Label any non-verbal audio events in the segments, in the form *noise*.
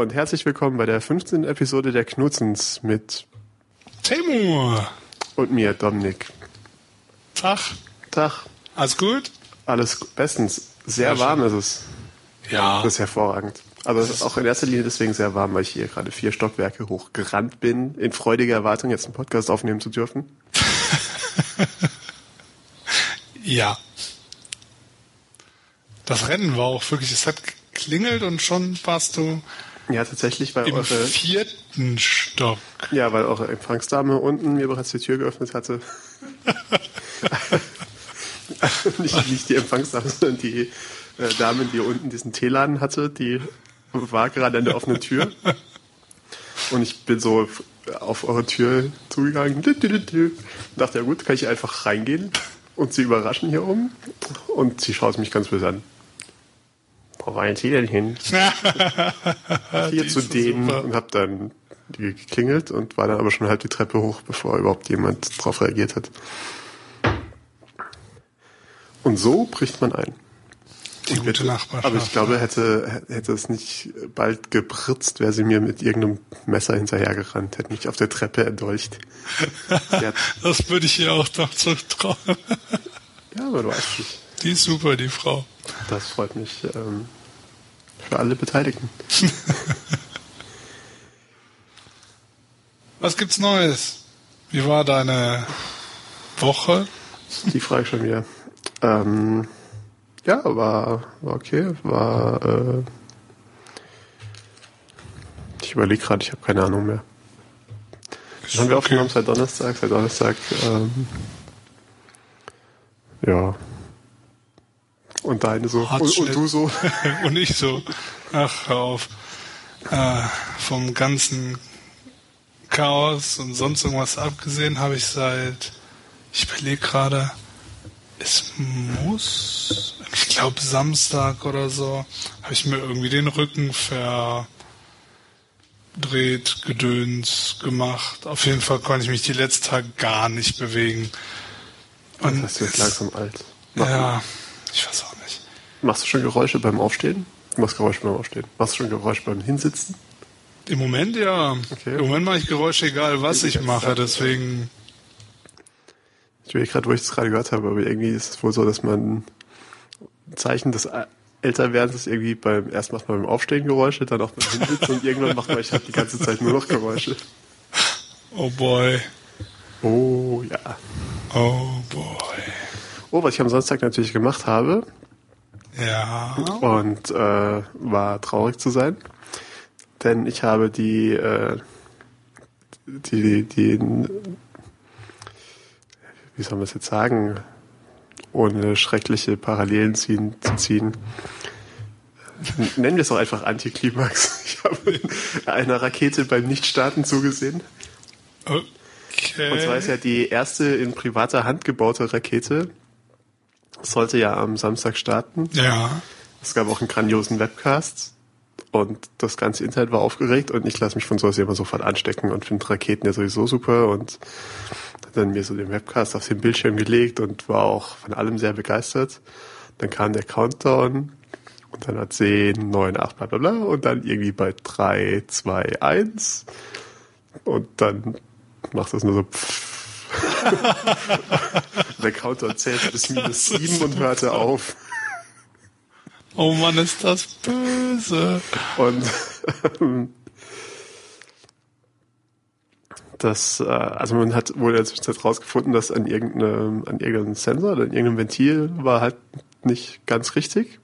Und herzlich willkommen bei der 15. Episode der Knutzens mit Timur. und mir, Dominik. Tag. Tag, Alles gut? alles bestens. Sehr Sehr warm ist es. Ja. Das ist hervorragend. Aber es ist auch in erster Linie deswegen sehr warm, weil ich hier gerade vier Stockwerke hochgerannt bin, in freudiger Erwartung, jetzt einen Podcast aufnehmen zu dürfen. *laughs* Ja. Das Rennen war auch wirklich, es hat geklingelt und schon warst du Ja, tatsächlich, weil im eure, vierten Stock. ja, weil eure Empfangsdame unten mir bereits die Tür geöffnet hatte. *laughs* nicht, nicht die Empfangsdame, sondern die äh, Dame, die unten diesen Teeladen hatte, die war gerade an der offenen Tür. Und ich bin so auf eure Tür zugegangen. Dachte, ja gut, kann ich einfach reingehen und sie überraschen hier oben. Und sie schaut mich ganz böse an. Wo wollen Sie denn hin? *laughs* Hier zu denen super. und hab dann geklingelt und war dann aber schon halb die Treppe hoch, bevor überhaupt jemand drauf reagiert hat. Und so bricht man ein. Die Und gute Nachbarschaft. Aber ich glaube, hätte, hätte es nicht bald gepritzt, wäre sie mir mit irgendeinem Messer hinterhergerannt, hätte mich auf der Treppe erdolcht. *laughs* Das würde ich ihr auch doch zutrauen. ja, aber du weißt nicht. Die ist super, die Frau. Das freut mich ähm, für alle Beteiligten. *laughs* Was gibt's Neues? Wie war deine Woche? Die frage schon wieder. Ähm, ja, war, war okay. War. Äh, ich überlege gerade, ich habe keine Ahnung mehr. Ist Haben wir okay. aufgenommen seit Donnerstag? Seit Donnerstag. Ähm, ja. Und deine so. Und, und du so. *laughs* Und ich so, ach, hör auf. Äh, vom ganzen Chaos und sonst irgendwas abgesehen habe ich seit, ich überlege gerade, es muss, ich glaube Samstag oder so, habe ich mir irgendwie den Rücken verdreht, gedöns gemacht. Auf jeden Fall konnte ich mich die letzten Tage gar nicht bewegen. Und jetzt es- langsam alt. Mach- Ja, ich weiß auch nicht. Machst du schon Geräusche beim Aufstehen? Du machst Geräusche beim Aufstehen. Machst du schon Geräusche beim Hinsitzen? Im Moment ja. Okay. Im Moment mache ich Geräusche, egal was ich mache. Deswegen, Ich will gerade, wo ich das gerade gehört habe, aber irgendwie ist es wohl so, dass man ein Zeichen des Älterwerdens ist irgendwie beim, erst macht man beim Aufstehen Geräusche, dann auch beim Hinsitzen und irgendwann macht man ich halt die ganze Zeit nur noch Geräusche. oh boy, Oh ja. oh boy. Oh, was ich am Samstag natürlich gemacht habe Ja. und äh, war traurig zu sein, denn ich habe die äh, die die wie soll man es jetzt sagen, ohne schreckliche Parallelen ziehen, zu ziehen. Nennen wir es auch einfach Antiklimax. *laughs* Ich habe einer Rakete beim Nichtstarten zugesehen. Okay. Und zwar ist ja die erste in privater Hand gebaute Rakete. Sollte ja am Samstag starten. ja. Es gab auch einen grandiosen Webcast. Und das ganze Internet war aufgeregt und ich lasse mich von sowas immer sofort anstecken und finde Raketen ja sowieso super und hat dann mir so den Webcast auf den Bildschirm gelegt und war auch von allem sehr begeistert. Dann kam der Countdown und dann hat 10, 9, 8, bla bla bla und dann irgendwie bei 3, 2, 1 und dann macht das nur so pff. *laughs* Der Countdown zählt bis minus 7 und hörte auf. Oh Mann, ist das böse. Und ähm, das, äh, also man hat wohl in der Zwischenzeit rausgefunden, dass an irgendeinem, an irgendeinem Sensor oder an irgendeinem Ventil war halt nicht ganz richtig.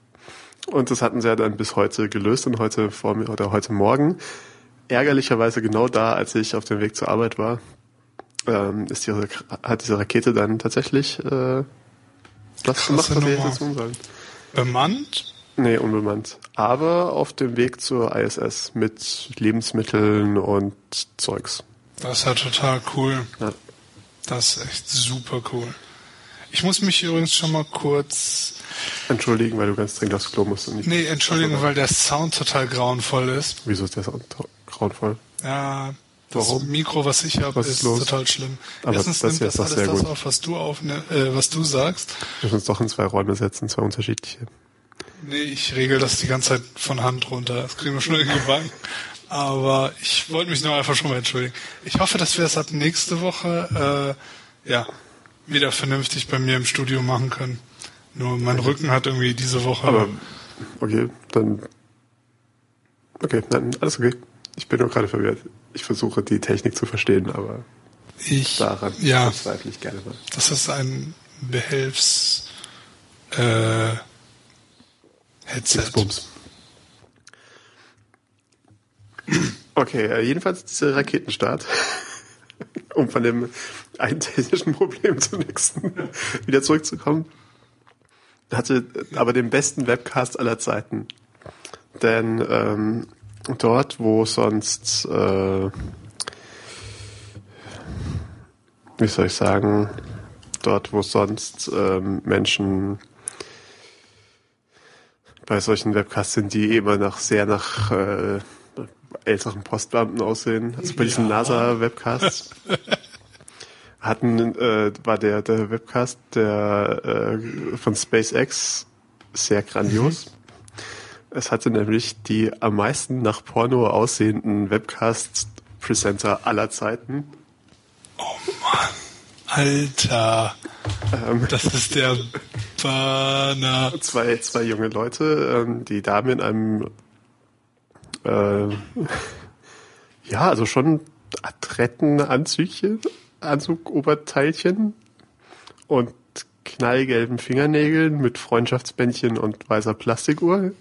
Und das hatten sie ja dann bis heute gelöst und heute vor mir oder heute Morgen. Ärgerlicherweise genau da, als ich auf dem Weg zur Arbeit war, ähm, ist diese, hat diese Rakete dann tatsächlich äh, Krasse gemacht, was hätte tun sollen. Bemannt? Nee, unbemannt. Aber auf dem Weg zur ISS mit Lebensmitteln und Zeugs. Das ist ja total cool. Ja. Das ist echt super cool. Ich muss mich übrigens schon mal kurz. Entschuldigen, weil du ganz dringend aufs Klo musst. Und nicht Nee, Entschuldigung, weil der Sound total grauenvoll ist. Wieso ist der Sound grauenvoll? Ja, das Warum? Mikro, was ich habe, ist, ist total schlimm. Aber Erstens das nimmt das alles das gut. auf, was du aufne äh, was du sagst. Wir müssen uns doch in zwei Räume setzen, zwei unterschiedliche. Nee, ich regel das die ganze Zeit von Hand runter. Das kriegen wir schon *laughs* irgendwie gebacken. Aber ich wollte mich noch einfach schon mal entschuldigen. Ich hoffe, dass wir es ab nächste Woche äh, ja wieder vernünftig bei mir im Studio machen können. Nur mein Rücken hat irgendwie diese Woche. Aber okay, dann okay, nein, alles okay. Ich bin nur gerade verwirrt. Ich versuche die Technik zu verstehen, aber ich daran ja, zweifle ich gerne mal. Das ist ein Behelfs äh, Headset. Bums. Okay, äh, jedenfalls dieser Raketenstart. *laughs* um von dem einen technischen Problem *laughs* zum nächsten wieder zurückzukommen. Hatte aber den besten Webcast aller Zeiten. Denn ähm, dort, wo sonst, äh, wie soll ich sagen, dort, wo sonst ähm, Menschen bei solchen Webcasts sind, die immer nach sehr nach äh, älteren Postbeamten aussehen, also bei diesen Ja. NASA-Webcasts. *laughs* hatten äh, war der der Webcast der äh, von SpaceX sehr grandios. Es hatte nämlich die am meisten nach Porno aussehenden Webcast-Presenter aller Zeiten. Alter, Ähm, das ist der Banner. zwei, zwei junge Leute, ähm, die Dame in einem äh, *laughs* ja, also schon adretten Anzügchen, Anzugoberteilchen und knallgelben Fingernägeln mit Freundschaftsbändchen und weißer Plastikuhr,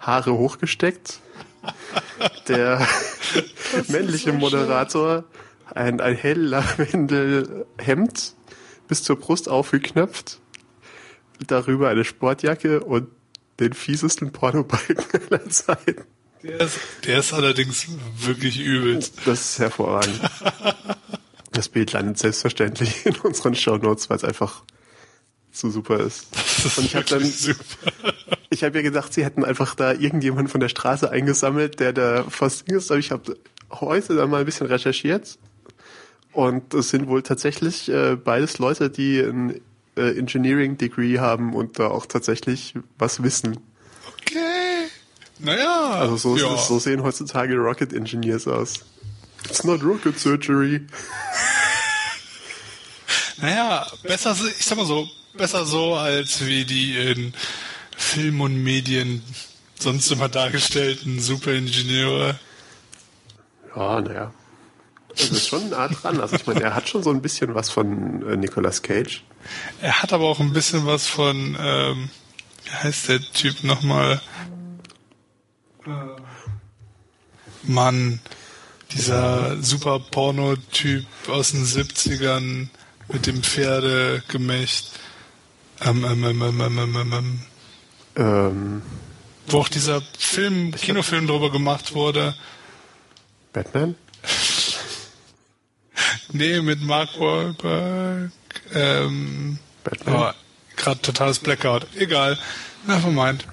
Haare hochgesteckt. Der männliche Moderator ein, ein hell Lavendelhemd bis zur Brust aufgeknöpft, darüber eine Sportjacke und den fiesesten Pornobalken *laughs* aller Zeiten. Der ist, der ist allerdings wirklich übel. Das ist hervorragend. Das Bild landet selbstverständlich in unseren Shownotes, weil es einfach so super ist. Das ist Und ich habe dann, super. Ich habe ja gedacht, sie hätten einfach da irgendjemanden von der Straße eingesammelt, der da fast ist. Aber ich habe heute dann mal ein bisschen recherchiert und es sind wohl tatsächlich äh, beides Leute, die ein äh, Engineering Degree haben und da auch tatsächlich was wissen. Okay. Naja. Also so, ja. so sehen heutzutage Rocket Engineers aus. It's not rocket surgery. Naja, besser, ich sag mal so, besser so, als wie die in Film und Medien sonst immer dargestellten Superingenieure. Ja, naja. Das ist schon nah dran. Also ich meine, er hat schon so ein bisschen was von äh, Nicolas Cage. Er hat aber auch ein bisschen was von, ähm, wie heißt der Typ nochmal? Äh, Mann, dieser super Porno-Typ aus den 70ern mit dem Pferdegemächt. Ähm, ähm, ähm, ähm, ähm, ähm, ähm, ähm, wo auch dieser Film, Kinofilm drüber gemacht wurde. Batman? *laughs* Nee, mit Mark Wahlberg. Ähm, Batman? oh, gerade totales Blackout. Egal. Nevermind.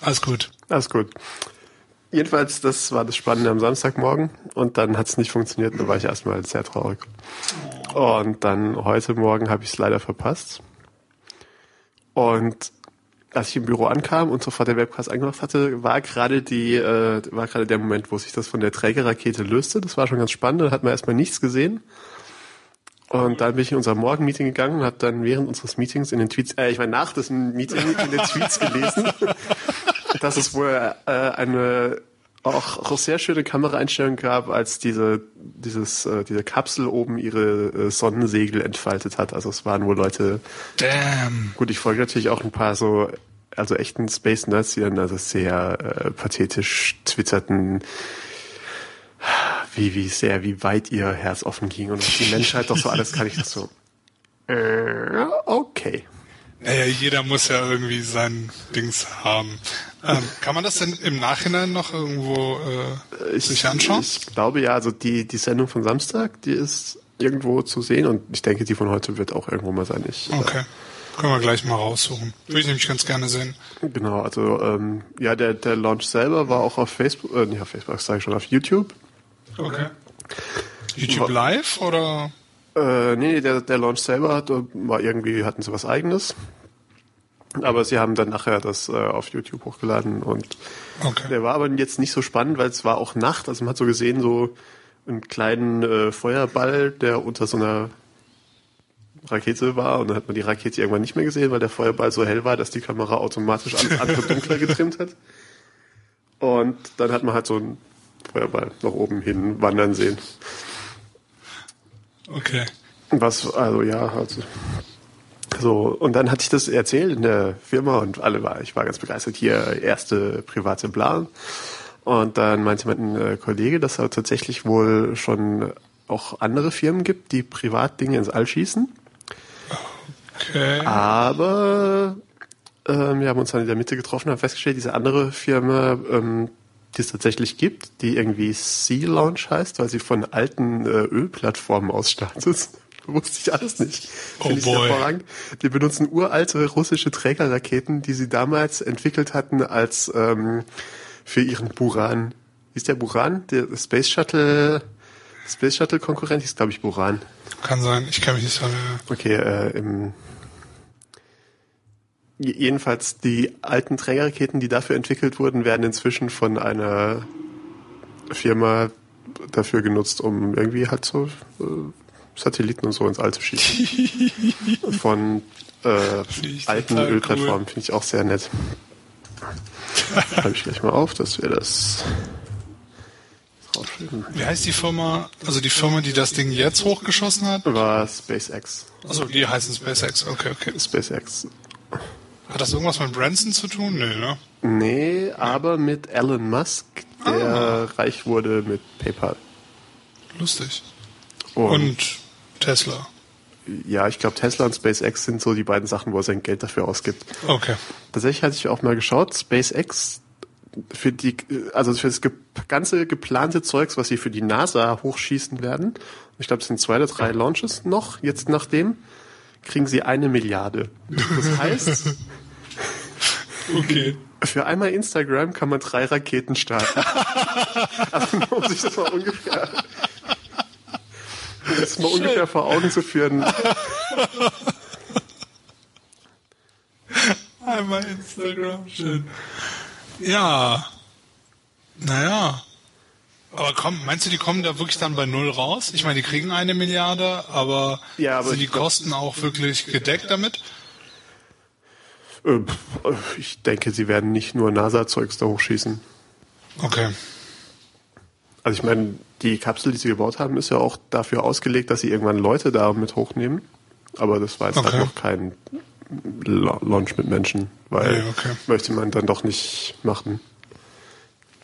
Alles gut. Alles gut. Jedenfalls, das war das Spannende am Samstagmorgen und dann hat es nicht funktioniert, da war ich erstmal sehr traurig. Und dann heute Morgen habe ich es leider verpasst. Und als ich im Büro ankam und sofort der Webcast angemacht hatte, war gerade die, äh, war gerade der Moment, wo sich das von der Trägerrakete löste. Das war schon ganz spannend, da hat man erstmal nichts gesehen. Und dann bin ich in unser Morgenmeeting gegangen und habe dann während unseres Meetings in den Tweets, äh, ich meine nach diesem Meeting in den Tweets gelesen, *laughs* dass es wohl äh, eine auch, auch sehr schöne Kameraeinstellung gab, als diese dieses äh, diese Kapsel oben ihre äh, Sonnensegel entfaltet hat. Also es waren wohl Leute. Damn. Gut, ich folge natürlich auch ein paar so also echten Space Nerds, die dann also sehr äh, pathetisch twitterten, wie wie sehr wie weit ihr Herz offen ging und was die Menschheit doch so alles kann. Ich das so. *laughs* Äh, okay. Naja, jeder muss ja irgendwie sein Dings haben. Ähm, kann man das denn im Nachhinein noch irgendwo äh, sich anschauen? Ich glaube ja, also die, die Sendung von Samstag, die ist irgendwo zu sehen und ich denke, die von heute wird auch irgendwo mal sein. Ich, Okay. Können wir gleich mal raussuchen. Würde ich nämlich ganz gerne sehen. äh, genau, also ähm, ja, der, der Launch selber war auch auf Facebook, äh, nicht auf Facebook, sage ich schon, auf YouTube. Okay. YouTube Live oder? Äh, nee, nee, der, der Launch selber hat, war irgendwie, hatten sie was eigenes. Aber sie haben dann nachher das äh, auf YouTube hochgeladen und Okay. der war aber jetzt nicht so spannend, weil es war auch Nacht. Also man hat so gesehen, so einen kleinen äh, Feuerball, der unter so einer Rakete war und dann hat man die Rakete irgendwann nicht mehr gesehen, weil der Feuerball so hell war, dass die Kamera automatisch alles *laughs* andere dunkler getrimmt hat. Und dann hat man halt so einen Feuerball nach oben hin wandern sehen. Okay. Was, also ja, also so, und dann hatte ich das erzählt in der Firma und alle war, ich war ganz begeistert, hier erste private Plan. Und dann meinte mein äh, Kollege, dass es tatsächlich wohl schon auch andere Firmen gibt, die privat Dinge ins All schießen. Okay. Aber ähm, wir haben uns dann in der Mitte getroffen und haben festgestellt, diese andere Firma, ähm, die es tatsächlich gibt, die irgendwie Sea Launch heißt, weil sie von alten äh, Ölplattformen aus startet. *laughs* Wusste ich alles nicht. Oh boy. Die benutzen uralte russische Trägerraketen, die sie damals entwickelt hatten als ähm, für ihren Buran. Ist der Buran? Der Space Shuttle, Space Shuttle Konkurrent hieß, glaube ich, Buran. Kann sein. Ich kann mich nicht erinnern. Okay, äh, im jedenfalls die alten Trägerraketen, die dafür entwickelt wurden, werden inzwischen von einer Firma dafür genutzt, um irgendwie halt so äh, Satelliten und so ins All zu schießen. *laughs* von äh, alten Ölplattformen finde ich auch sehr nett. Schreibe ich gleich mal auf, dass wir das draufschreiben. Wie heißt die Firma, also die Firma, die das Ding jetzt hochgeschossen hat? War SpaceX. Also die heißen SpaceX. Okay, okay. SpaceX Hat das irgendwas mit Branson zu tun? Nee, ne? Nee, aber mit Elon Musk, der reich wurde mit PayPal. Lustig. Und, Und Tesla. ja, ich glaube, Tesla und SpaceX sind so die beiden Sachen, wo er sein Geld dafür ausgibt. Okay. Tatsächlich hatte ich auch mal geschaut, SpaceX für die, also für das ganze geplante Zeugs, was sie für die NASA hochschießen werden, ich glaube, es sind zwei oder drei Launches noch, jetzt nachdem, kriegen sie eine Milliarde. Das heißt, *laughs* Okay. für einmal Instagram kann man drei Raketen starten. *laughs* also nur um sich das mal ungefähr, das mal ungefähr vor Augen zu führen. Einmal Instagram, schön. Ja. Naja. Aber komm, meinst du, die kommen da wirklich dann bei Null raus? Ich meine, die kriegen eine Milliarde, aber, Ja, aber sind die Kosten auch wirklich gedeckt damit? Äh, Ich denke, sie werden nicht nur NASA-Zeugs da hochschießen. Okay. Also ich meine, die Kapsel, die sie gebaut haben, ist ja auch dafür ausgelegt, dass sie irgendwann Leute da mit hochnehmen. Aber das war jetzt Okay. halt noch kein La- Launch mit Menschen, weil Nee, okay. möchte man dann doch nicht machen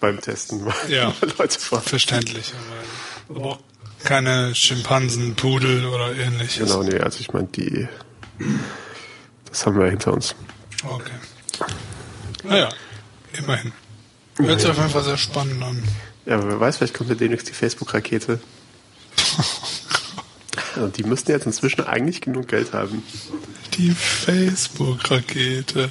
beim Testen, weil Ja. *laughs* Leute fahren. Verständlich. Aber auch keine Schimpansen, Pudel oder ähnliches. Genau, nee, also ich meine, die, das haben wir hinter uns. Okay. Naja, immerhin. Hört sich auf jeden Fall sehr spannend an. Ja, aber wer weiß, vielleicht kommt ja demnächst die Facebook-Rakete. *laughs* Und die müssten jetzt inzwischen eigentlich genug Geld haben. Die Facebook-Rakete.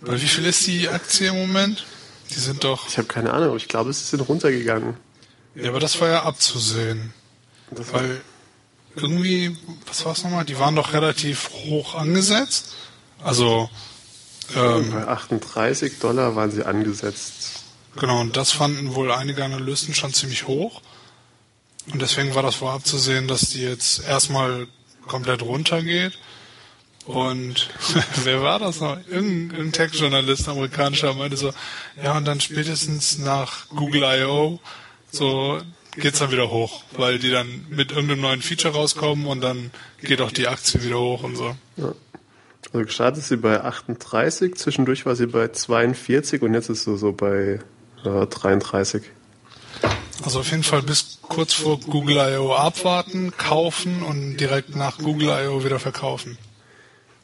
Wie viel ist die Aktie im Moment? Die sind doch. Ich habe keine Ahnung, aber ich glaube, es ist runtergegangen. Ja, aber das war ja abzusehen. War, Weil irgendwie, was war's nochmal? Die waren doch relativ hoch angesetzt. Also, ähm, bei 38 Dollar waren sie angesetzt. genau, und das fanden wohl einige Analysten schon ziemlich hoch. Und deswegen war das wohl abzusehen, dass die jetzt erstmal komplett runtergeht. Und *laughs* wer war das noch? Irgendein, irgendein Tech-Journalist, amerikanischer, meinte so, ja, und dann spätestens nach Google I.O. so geht's dann wieder hoch, weil die dann mit irgendeinem neuen Feature rauskommen und dann geht auch die Aktie wieder hoch und so. Ja. Also gestartet ist sie bei 38, zwischendurch war sie bei 42 und jetzt ist sie so bei äh, 33. Also auf jeden Fall bis kurz vor Google I.O. abwarten, kaufen und direkt nach Google I.O. wieder verkaufen.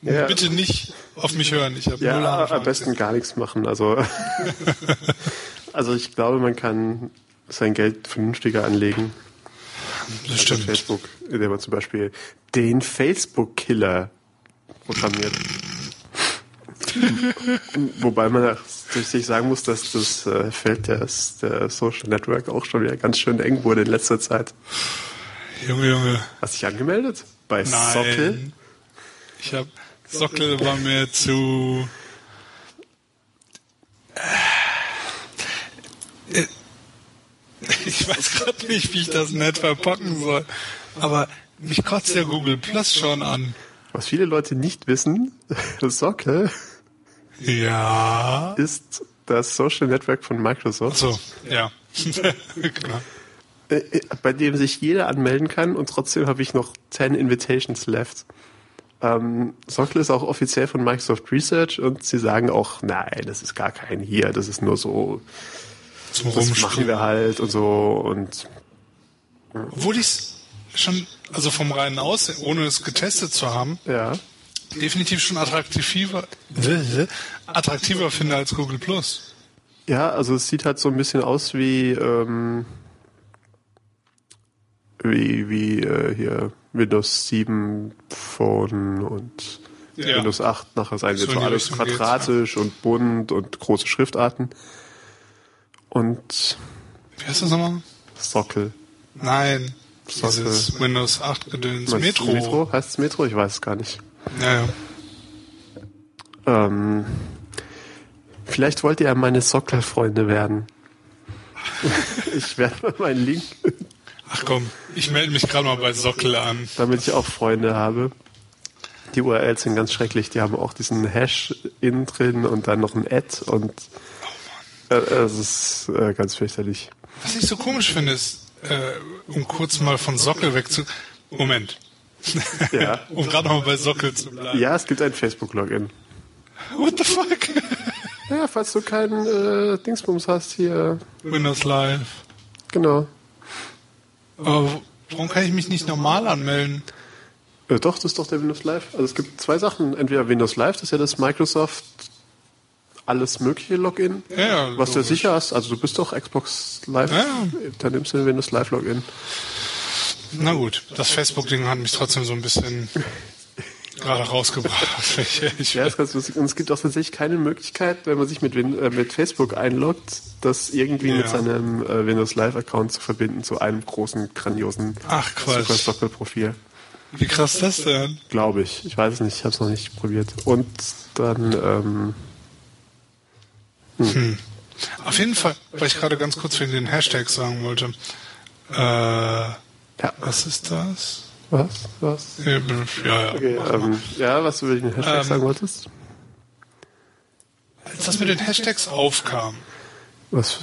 Ja. Bitte nicht auf mich hören, ich habe null Ja, Ahnung. von am besten gar nichts machen. Also, *laughs* also ich glaube, man kann sein Geld vernünftiger anlegen. Das stimmt. Facebook, indem man zum Beispiel den Facebook-Killer programmiert. Wobei man sich sagen muss, dass das äh, Feld des, der Social Network auch schon wieder ganz schön eng wurde in letzter Zeit. Junge, Junge. Hast du dich angemeldet? Bei Sockel? Nein. Ich habe Sockel war mir zu. Äh, *laughs* ich weiß gerade nicht, wie ich das nett verpacken soll. Aber mich kotzt der Google Plus schon an. Was viele Leute nicht wissen, *laughs* Sockel Ja. ist das Social Network von Microsoft, So, ja. *laughs* genau. bei dem sich jeder anmelden kann und trotzdem habe ich noch 10 Invitations left. Ähm, Sockel ist auch offiziell von Microsoft Research und sie sagen auch, nein, das ist gar kein hier, das ist nur so, Zum das machen wir halt und so und Obwohl ich schon, also vom reinen Aussehen, ohne es getestet zu haben, ja. definitiv schon attraktiver, *laughs* attraktiver finde als Google Plus. Ja, also es sieht halt so ein bisschen aus wie ähm, wie wie äh, hier Windows 7 Phone und Ja. Windows 8 nachher sein wird so alles quadratisch und bunt und große Schriftarten und Wie heißt das nochmal? Sockel. Nein. Dieses Windows 8 Gedöns. Metro. Metro? Heißt es Metro? Ich weiß es gar nicht. Ja, ja. Ähm, vielleicht wollt ihr ja meine Sockel-Freunde werden. *laughs* ich werde mal meinen Link Ach komm, ich melde mich gerade mal bei Sockel an. damit ich auch Freunde habe. Die URLs sind ganz schrecklich. Die haben auch diesen Hash innen drin und dann noch ein Add und äh, es ist äh, ganz fürchterlich. Was ich so komisch finde, ist, äh, um kurz mal von Sockel wegzu... Moment. Ja. *laughs* um gerade noch mal bei Sockel zu bleiben. Ja, es gibt ein Facebook-Login. What the fuck? *laughs* Ja, falls du keinen äh, Dingsbums hast hier. Windows Live. Genau. Aber warum kann ich mich nicht normal anmelden? Äh, doch, das ist doch der Windows Live. Also es gibt zwei Sachen. Entweder Windows Live, das ist ja das Microsoft alles mögliche Login, Ja, was du sicher hast. Also du bist doch Xbox Live, Ja. dann nimmst du den Windows Live Login. Na gut, das Facebook-Ding hat mich trotzdem so ein bisschen *laughs* gerade rausgebracht. Ich, Ja, ist ganz lustig. Und es gibt auch tatsächlich keine Möglichkeit, wenn man sich mit, Win äh, mit Facebook einloggt, das irgendwie mit Ja. seinem äh, Windows Live Account zu verbinden zu einem großen, grandiosen Ach, Sockel-Profil. Wie krass ist das denn? Glaube ich. Ich weiß es nicht, ich habe es noch nicht probiert. Und dann, ähm, Auf jeden Fall, weil ich gerade ganz kurz wegen den Hashtags sagen wollte. Äh, ja, was ist das? was? Was? Ja, ja. Okay, ähm, ja, was du über den Hashtag Ähm, sagen wolltest? Als das mit den Hashtags aufkam, Was?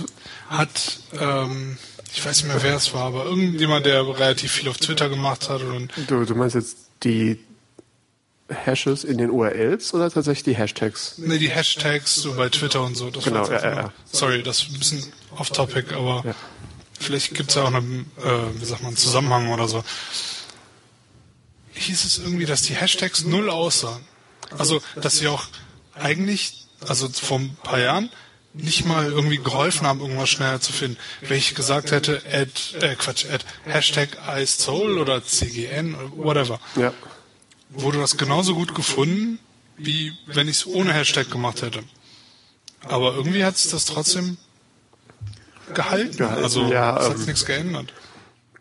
hat, ähm, ich weiß nicht mehr, wer es war, aber irgendjemand, der relativ viel auf Twitter gemacht hat und Du, du meinst jetzt die Hashes in den URLs oder tatsächlich die Hashtags? ne, die Hashtags so bei Twitter und so. Das Genau, ja, einfach- ja. Sorry, das ist ein bisschen off-topic, aber Ja. vielleicht gibt es ja auch einen, äh, wie sagt man, Zusammenhang oder so. Hieß es irgendwie, dass die Hashtags null aussahen. Also, dass sie auch eigentlich, also vor ein paar Jahren, nicht mal irgendwie geholfen haben, irgendwas schneller zu finden. Wenn ich gesagt hätte, add, äh, Quatsch, add Hashtag iSoul oder CGN oder whatever, Ja. Wurde das genauso gut gefunden, wie wenn ich es ohne Hashtag gemacht hätte. Aber irgendwie hat es das trotzdem gehalten. Gehalten, also ja, es hat ähm, nichts geändert.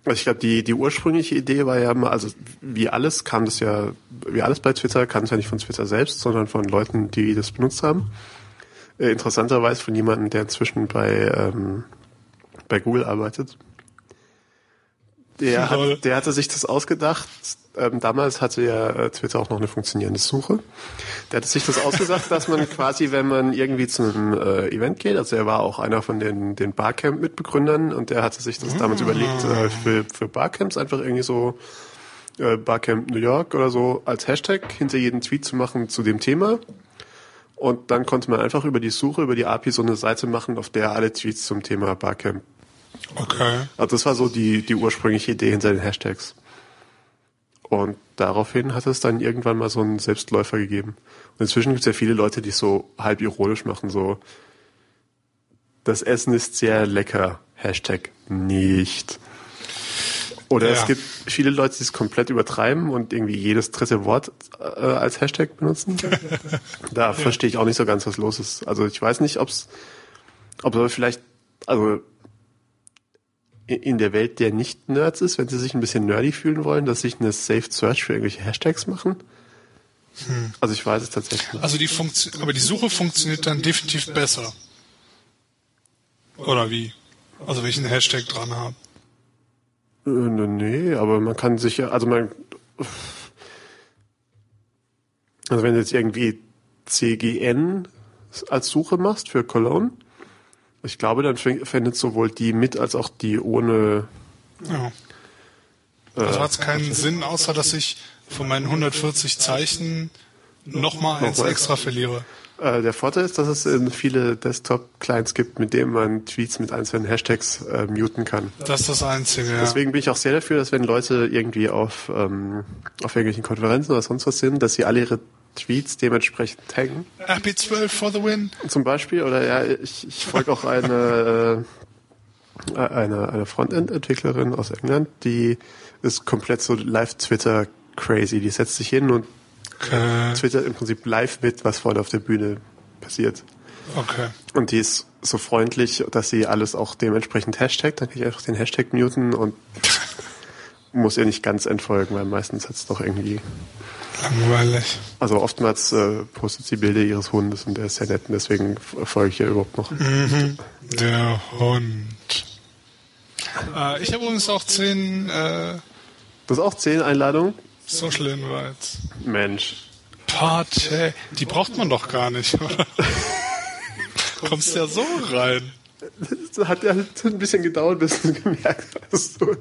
Also ich glaube, die, die ursprüngliche Idee war ja mal, also wie alles kam das ja, wie alles bei Twitter kam es ja nicht von Twitter selbst, sondern von Leuten, die das benutzt haben. Äh, interessanterweise von jemandem, der inzwischen bei, ähm, bei Google arbeitet. Der, hat, der hatte sich das ausgedacht. Ähm, damals hatte ja äh, Twitter auch noch eine funktionierende Suche. Der hatte sich das ausgedacht, dass man quasi, wenn man irgendwie zu einem äh, Event geht, also er war auch einer von den, den Barcamp-Mitbegründern und der hatte sich das damals überlegt, äh, für, für Barcamps einfach irgendwie so äh, Barcamp New York oder so als Hashtag hinter jedem Tweet zu machen zu dem Thema. Und dann konnte man einfach über die Suche, über die API so eine Seite machen, auf der alle Tweets zum Thema Barcamp Okay. also das war so die, die ursprüngliche Idee hinter den Hashtags. Und daraufhin hat es dann irgendwann mal so einen Selbstläufer gegeben. Und inzwischen gibt es ja viele Leute, die es so halb ironisch machen, so das Essen ist sehr lecker, Hashtag nicht. Oder Ja. es gibt viele Leute, die es komplett übertreiben und irgendwie jedes dritte Wort äh, als Hashtag benutzen. *laughs* da verstehe ich auch nicht so ganz, was los ist. Also ich weiß nicht, ob's, ob aber vielleicht, also in- der Welt der Nicht-Nerds ist, wenn sie sich ein bisschen nerdy fühlen wollen, dass sich eine Safe Search für irgendwelche Hashtags machen. Also ich weiß es tatsächlich nicht. Also die Funktion, aber die Suche funktioniert dann definitiv besser. Oder wie? Also wenn ich einen Hashtag dran habe. Äh, ne, nee, aber man kann sich ja, also man, also wenn du jetzt irgendwie CGN als Suche machst für Cologne, ich glaube, dann findet sowohl die mit als auch die ohne. Ja. Also hat es keinen Sinn, außer dass ich von meinen 140 Zeichen nochmal eins Nochmal. extra verliere. Äh, der Vorteil ist, dass es in viele Desktop-Clients gibt, mit denen man Tweets mit einzelnen Hashtags äh, muten kann. Das ist das Einzige, ja. Deswegen bin ich auch sehr dafür, dass wenn Leute irgendwie auf, ähm, auf irgendwelchen Konferenzen oder sonst was sind, dass sie alle ihre Tweets dementsprechend taggen. RP12 for the win. Zum Beispiel, oder ja, ich, ich folge auch eine, äh, eine, eine Frontend-Entwicklerin aus England, die ist komplett so live-Twitter crazy. Die setzt sich hin und Okay. twittert im Prinzip live mit, was vorne auf der Bühne passiert. okay. Und die ist so freundlich, dass sie alles auch dementsprechend hashtagt. Dann kann ich einfach den Hashtag muten und *laughs* muss ihr nicht ganz entfolgen, weil meistens hat es doch irgendwie. Langweilig. Also oftmals äh, postet sie Bilder ihres Hundes und der ist sehr nett und deswegen folge ich ihr überhaupt noch. Mhm. Der Hund. Äh, ich habe übrigens auch zehn äh, Das ist auch 10 Einladungen? Social Invites. Mensch. Party. Die braucht man doch gar nicht, oder? *laughs* Kommst ja so rein. Das hat ja ein bisschen gedauert, bis du gemerkt hast. Du.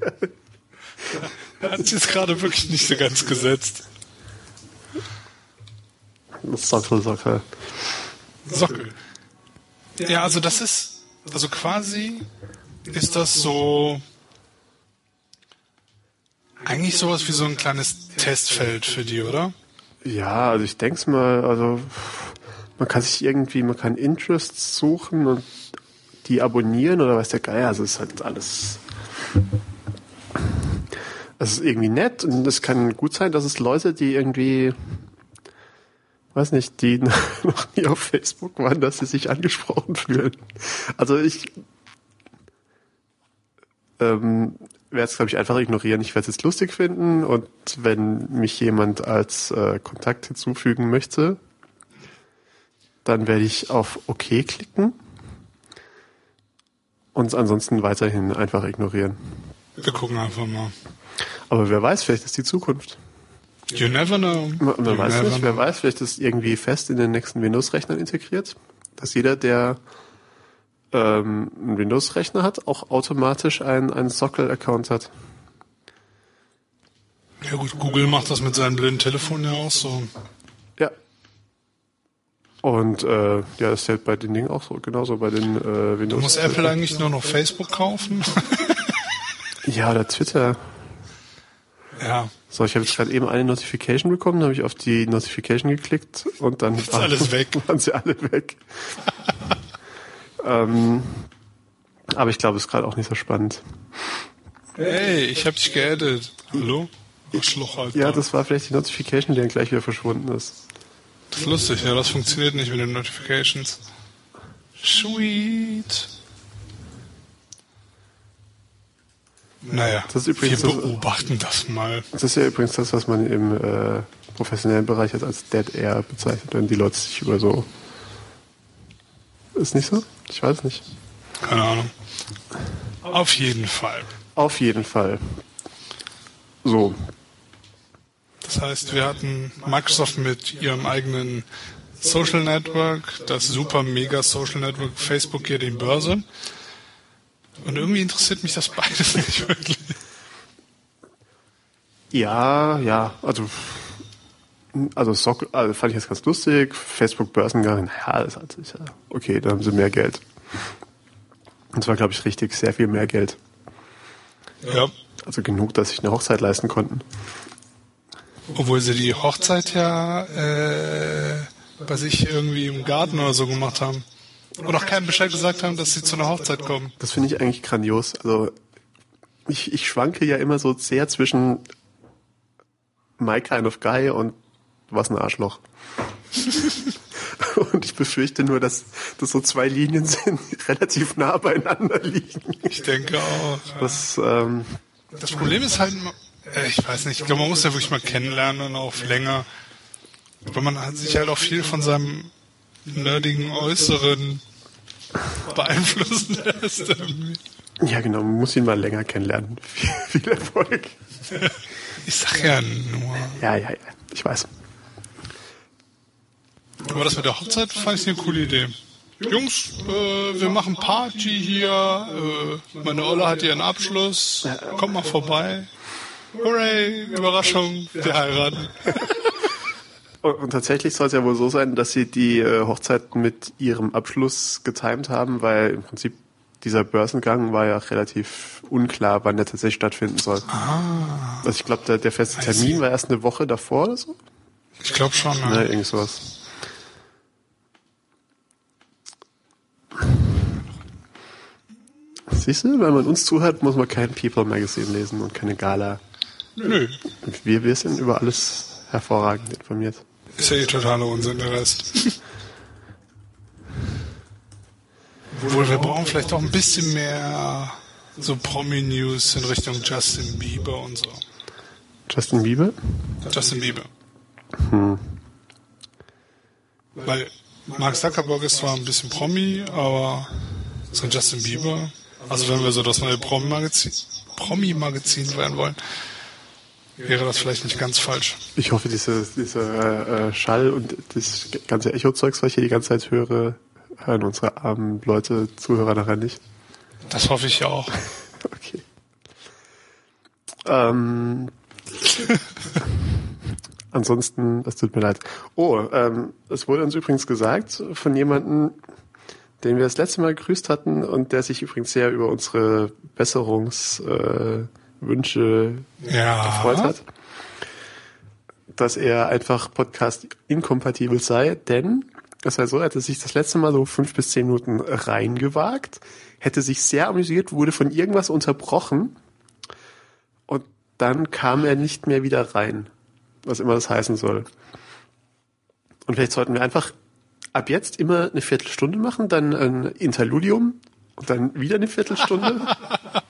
Hat sich jetzt gerade wirklich nicht so ganz gesetzt. Sockel, Sockel. Sockel. Ja, also das ist, also quasi ist das so eigentlich sowas wie so ein kleines Testfeld für die, oder? Ja, also ich denk's mal, also man kann sich irgendwie, man kann Interests suchen und die abonnieren oder weiß der Geier, also es ist halt alles. Es ist irgendwie nett und es kann gut sein, dass es Leute, die irgendwie, weiß nicht, die *laughs* noch nie auf Facebook waren, dass sie sich angesprochen fühlen. Also ich ähm, werde es, glaube ich, einfach ignorieren. Ich werde es jetzt lustig finden und wenn mich jemand als äh, Kontakt hinzufügen möchte, dann werde ich auf OK klicken und ansonsten weiterhin einfach ignorieren. Wir gucken einfach mal. Aber wer weiß, vielleicht ist die Zukunft. You never know. Man, man weiß never nicht, wer know. weiß, vielleicht ist irgendwie fest in den nächsten Windows-Rechnern integriert, dass jeder, der ähm, einen Windows-Rechner hat, auch automatisch einen, einen Sockel-Account hat. Ja gut, Google macht das mit seinem blinden Telefon ja auch so. Ja. Und äh, ja, das ist halt bei den Dingen auch so, genauso bei den äh, Windows. Muss Apple eigentlich nur noch Facebook kaufen? Ja, oder Twitter. Ja. So, ich habe jetzt gerade eben eine Notification bekommen, habe ich auf die Notification geklickt und dann Ist alles weg. *laughs* waren sie alle weg. *laughs* ähm, aber ich glaube, es ist gerade auch nicht so spannend. Hey, ich hab dich geaddet. Hallo? Arschloch, Alter. Ja, das war vielleicht die Notification, die dann gleich wieder verschwunden ist. Das ist lustig, ja, das funktioniert nicht mit den Notifications. Sweet. Naja, Das übrigens wir so- beobachten das mal. Das ist ja übrigens das, was man im äh, professionellen Bereich jetzt als Dead Air bezeichnet, wenn die Leute sich über so. Ist nicht so? Ich weiß nicht. Keine Ahnung. Auf jeden Fall. Auf jeden Fall. So, Das heißt, wir hatten Microsoft mit ihrem eigenen Social Network, das super mega Social Network, Facebook geht in Börse. Und irgendwie interessiert mich das beides *laughs* nicht wirklich. Ja, ja, also, also, Sock, also fand ich jetzt ganz lustig. Facebook Börsengang, naja, das hat sich ja, okay, da haben sie mehr Geld. Und zwar, glaube ich, richtig, sehr viel mehr Geld. Ja. Also genug, dass sich eine Hochzeit leisten konnten. Obwohl sie die Hochzeit ja äh, bei sich irgendwie im Garten oder so gemacht haben. Und auch keinem Bescheid gesagt haben, dass sie zu einer Hochzeit kommen. Das finde ich eigentlich grandios. Also ich, ich schwanke ja immer so sehr zwischen My Kind of Guy und was ein Arschloch. *laughs* und ich befürchte nur, dass das so zwei Linien sind, die relativ nah beieinander liegen. Ich denke auch. Das, ähm, Das Problem ist halt, äh, ich weiß nicht, ich glaube, man muss ja wirklich mal kennenlernen und auch länger. Aber man hat sich halt auch viel von seinem nerdigen Äußeren beeinflussen lässt. Ja, genau, man muss ihn mal länger kennenlernen. Viel, *laughs* viel Erfolg. Ich sag ja nur. Ja, ja, ja, ich weiß. Aber das mit der Hochzeit fand ich eine coole Idee. Jungs, äh, wir machen Party hier. Äh, meine Olle hat ihren Abschluss. Kommt mal vorbei. Hooray, Überraschung, wir heiraten. *laughs* Und, tatsächlich soll es ja wohl so sein, dass sie die äh, Hochzeit mit ihrem Abschluss getimt haben, weil im Prinzip dieser Börsengang war ja relativ unklar, wann der tatsächlich stattfinden soll. Ah, Also ich glaube, der, der feste Termin war erst eine Woche davor oder so. ich glaube schon. Ne, Ja. irgend sowas. Siehst du, wenn man uns zuhört, muss man kein People Magazine lesen und keine Gala. Nö, Wir, wir sind über alles hervorragend informiert. Ist ja eh totaler Unsinn, der Rest. Obwohl, wir brauchen vielleicht auch ein bisschen mehr so Promi-News in Richtung Justin Bieber und so. Justin Bieber? Justin Bieber. Weil Mark Zuckerberg ist zwar ein bisschen Promi, aber so Justin Bieber, also wenn wir so das neue Promi-Magazin Promi-Magazin werden wollen, wäre das vielleicht nicht ganz falsch. Ich hoffe, diese, diese äh, äh, Schall und das ganze Echo-Zeugs, was ich hier die ganze Zeit höre, hören unsere armen Leute, Zuhörer daran nicht. Das hoffe ich ja auch. *laughs* Okay. Ähm, *laughs* ansonsten, es tut mir leid. Oh, ähm, es wurde uns übrigens gesagt von jemandem, den wir das letzte Mal gegrüßt hatten und der sich übrigens sehr über unsere Besserungswünsche äh, Wünsche Ja. gefreut hat, dass er einfach Podcast inkompatibel sei, denn es war so, er hätte sich das letzte Mal so fünf bis zehn Minuten reingewagt, hätte sich sehr amüsiert, wurde von irgendwas unterbrochen und dann kam er nicht mehr wieder rein, was immer das heißen soll. Und vielleicht sollten wir einfach ab jetzt immer eine Viertelstunde machen, dann ein Interludium und dann wieder eine Viertelstunde. *laughs*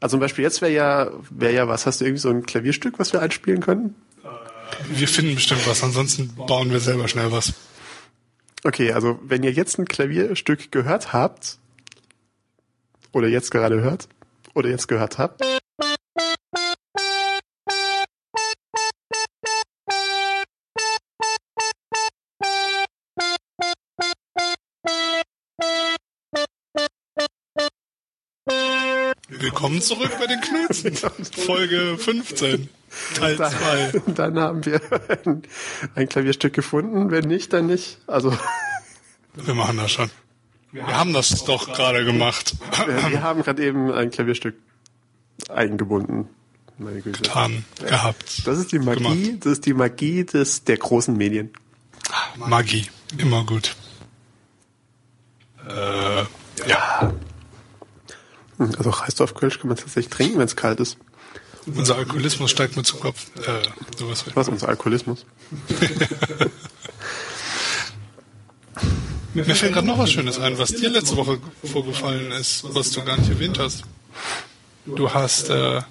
Also zum Beispiel jetzt wäre ja, wäre ja was, hast du irgendwie so ein Klavierstück, was wir einspielen können? Wir finden bestimmt was, ansonsten bauen wir selber schnell was. Okay, also wenn ihr jetzt ein Klavierstück gehört habt, oder jetzt gerade hört, oder jetzt gehört habt, Willkommen zurück bei den Knutzen. Folge 15, Teil 2. dann, dann haben wir ein, ein Klavierstück gefunden. Wenn nicht, dann nicht. Also Wir machen das schon. Wir haben das doch gerade gemacht. äh, wir haben gerade eben ein Klavierstück eingebunden. Meine Güte. Getan, gehabt. Das ist die Magie, Gemacht. das ist die Magie des der großen Medien. Magie, immer gut. Äh, ja, Hm, Also Reisdorf Kölsch kann man tatsächlich trinken, wenn es kalt ist. unser Alkoholismus steigt mir zu Kopf. Äh, sowas. Was unser Alkoholismus? *laughs* Mir fällt gerade noch was Schönes ein, was dir letzte Woche vorgefallen ist, was du gar nicht erwähnt hast. Du hast äh,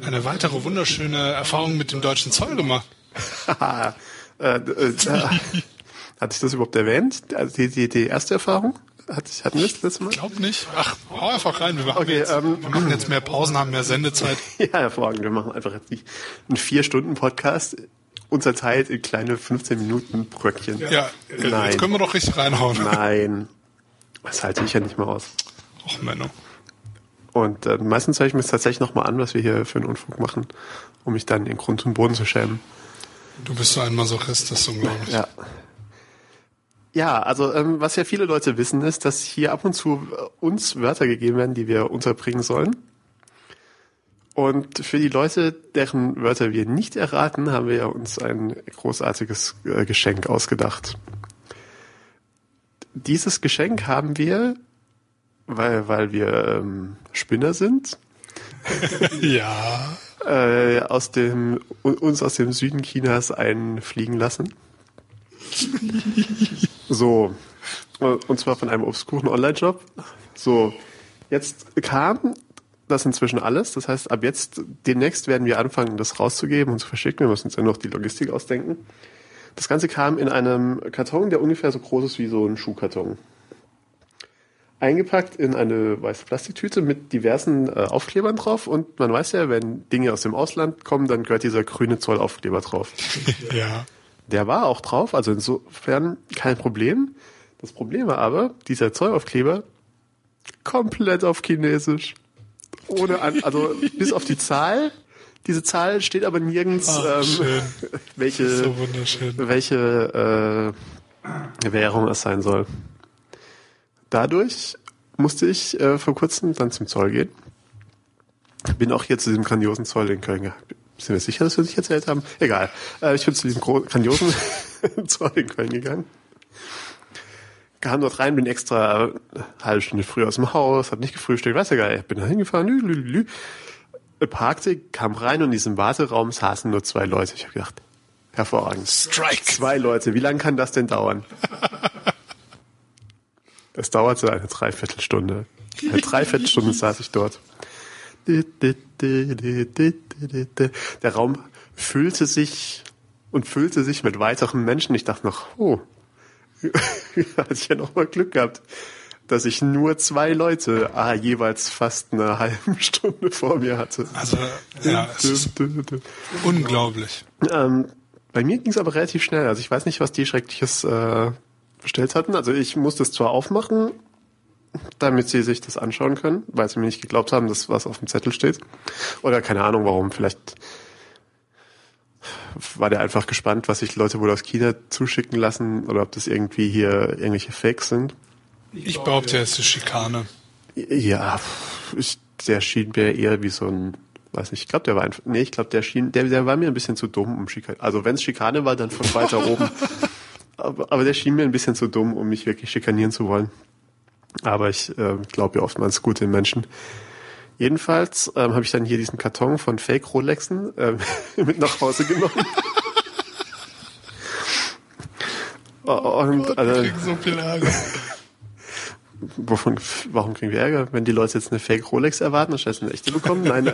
eine weitere wunderschöne Erfahrung mit dem deutschen Zoll gemacht. *laughs* Äh, äh, äh, hatte ich das überhaupt erwähnt? Also die, die, die erste Erfahrung? Ich, hatten wir das letzte Mal? Glaub nicht. Ach, hau einfach rein. Wir machen, Okay, jetzt, ähm, wir machen jetzt mehr Pausen, haben mehr Sendezeit. *laughs* Ja, hervorragend. Wir machen einfach jetzt nicht einen Vier-Stunden-Podcast unterteilt in kleine 15 Minuten Bröckchen. Ja, äh, Nein. jetzt können wir doch richtig reinhauen. Nein. Das halte ich ja nicht mal aus. Och, Menno. Und äh, meistens höre ich mir das tatsächlich nochmal an, was wir hier für einen Unfug machen, um mich dann in Grund und Boden zu schämen. Du bist so ein Masochist, das ist unglaublich. Ja. Ja, also ähm, was ja viele Leute wissen, ist, dass hier ab und zu äh, uns Wörter gegeben werden, die wir unterbringen sollen. Und für die Leute, deren Wörter wir nicht erraten, haben wir ja uns ein großartiges äh, Geschenk ausgedacht. Dieses Geschenk haben wir, weil, weil wir ähm, Spinner sind, *laughs* Ja. äh, aus dem, uns aus dem Süden Chinas einfliegen lassen. *laughs* so. Und zwar von einem obskuren Online-Shop. So. Jetzt kam das inzwischen alles. Das heißt, ab jetzt, demnächst werden wir anfangen, das rauszugeben und zu verschicken. Wir müssen uns ja noch die Logistik ausdenken. Das Ganze kam in einem Karton, der ungefähr so groß ist wie so ein Schuhkarton. Eingepackt in eine weiße Plastiktüte mit diversen äh, Aufklebern drauf. Und man weiß ja, wenn Dinge aus dem Ausland kommen, dann gehört dieser grüne Zollaufkleber drauf. *laughs* ja. Der war auch drauf, also insofern kein Problem. Das Problem war aber, dieser Zollaufkleber komplett auf Chinesisch. Ohne an, also *laughs* bis auf die Zahl. Diese Zahl steht aber nirgends, Ah, ähm, *laughs* welche, So welche äh, Währung es sein soll. Dadurch musste ich äh, vor kurzem dann zum Zoll gehen. Bin auch hier zu diesem grandiosen Zoll in Köln. Sind wir sicher, dass wir nicht erzählt haben? Egal. Äh, ich bin zu diesem grandiosen *laughs* Zoll in Köln gegangen. Kam dort rein, bin extra eine halbe Stunde früh aus dem Haus, hab nicht gefrühstückt, weiß ja geil. Bin da hingefahren, lü, lü, lü, lü. parkte, kam rein und in diesem Warteraum saßen nur zwei Leute. Ich habe gedacht, hervorragend. Strike. Zwei Leute, wie lange kann das denn dauern? Es dauerte eine Dreiviertelstunde. Eine Dreiviertelstunde saß ich dort. Der Raum füllte sich und füllte sich mit weiteren Menschen. Ich dachte noch, oh, *laughs* hatte ich ja noch mal Glück gehabt, dass ich nur zwei Leute ah, jeweils fast eine *laughs* halbe Stunde vor mir hatte. Also, ja, es ist unglaublich. Ähm, bei mir ging es aber relativ schnell. Also ich weiß nicht, was die Schreckliches äh, bestellt hatten. Also ich musste es zwar aufmachen, damit sie sich das anschauen können, weil sie mir nicht geglaubt haben, dass was auf dem Zettel steht. Oder keine Ahnung warum. Vielleicht war der einfach gespannt, was sich Leute wohl aus China zuschicken lassen oder ob das irgendwie hier irgendwelche Fakes sind. Ich behaupte, es ist Schikane. Ja, ich, der schien mir eher wie so ein, weiß nicht, ich glaube, der war einfach, nee, ich glaube, der schien, der, der war mir ein bisschen zu dumm, um Schikane, also wenn es Schikane war, dann von weiter oben. *laughs* Aber, aber der schien mir ein bisschen zu dumm, um mich wirklich schikanieren zu wollen. Aber ich äh, glaube ja oftmals gut den Menschen. Jedenfalls ähm, habe ich dann hier diesen Karton von Fake Rolexen ähm, *laughs* mit nach Hause genommen. *laughs* Und also, Ich krieg so viel Ärger. *laughs* Wovon, warum kriegen wir Ärger? Wenn die Leute jetzt eine Fake Rolex erwarten, anstatt eine echte bekommen? Nein.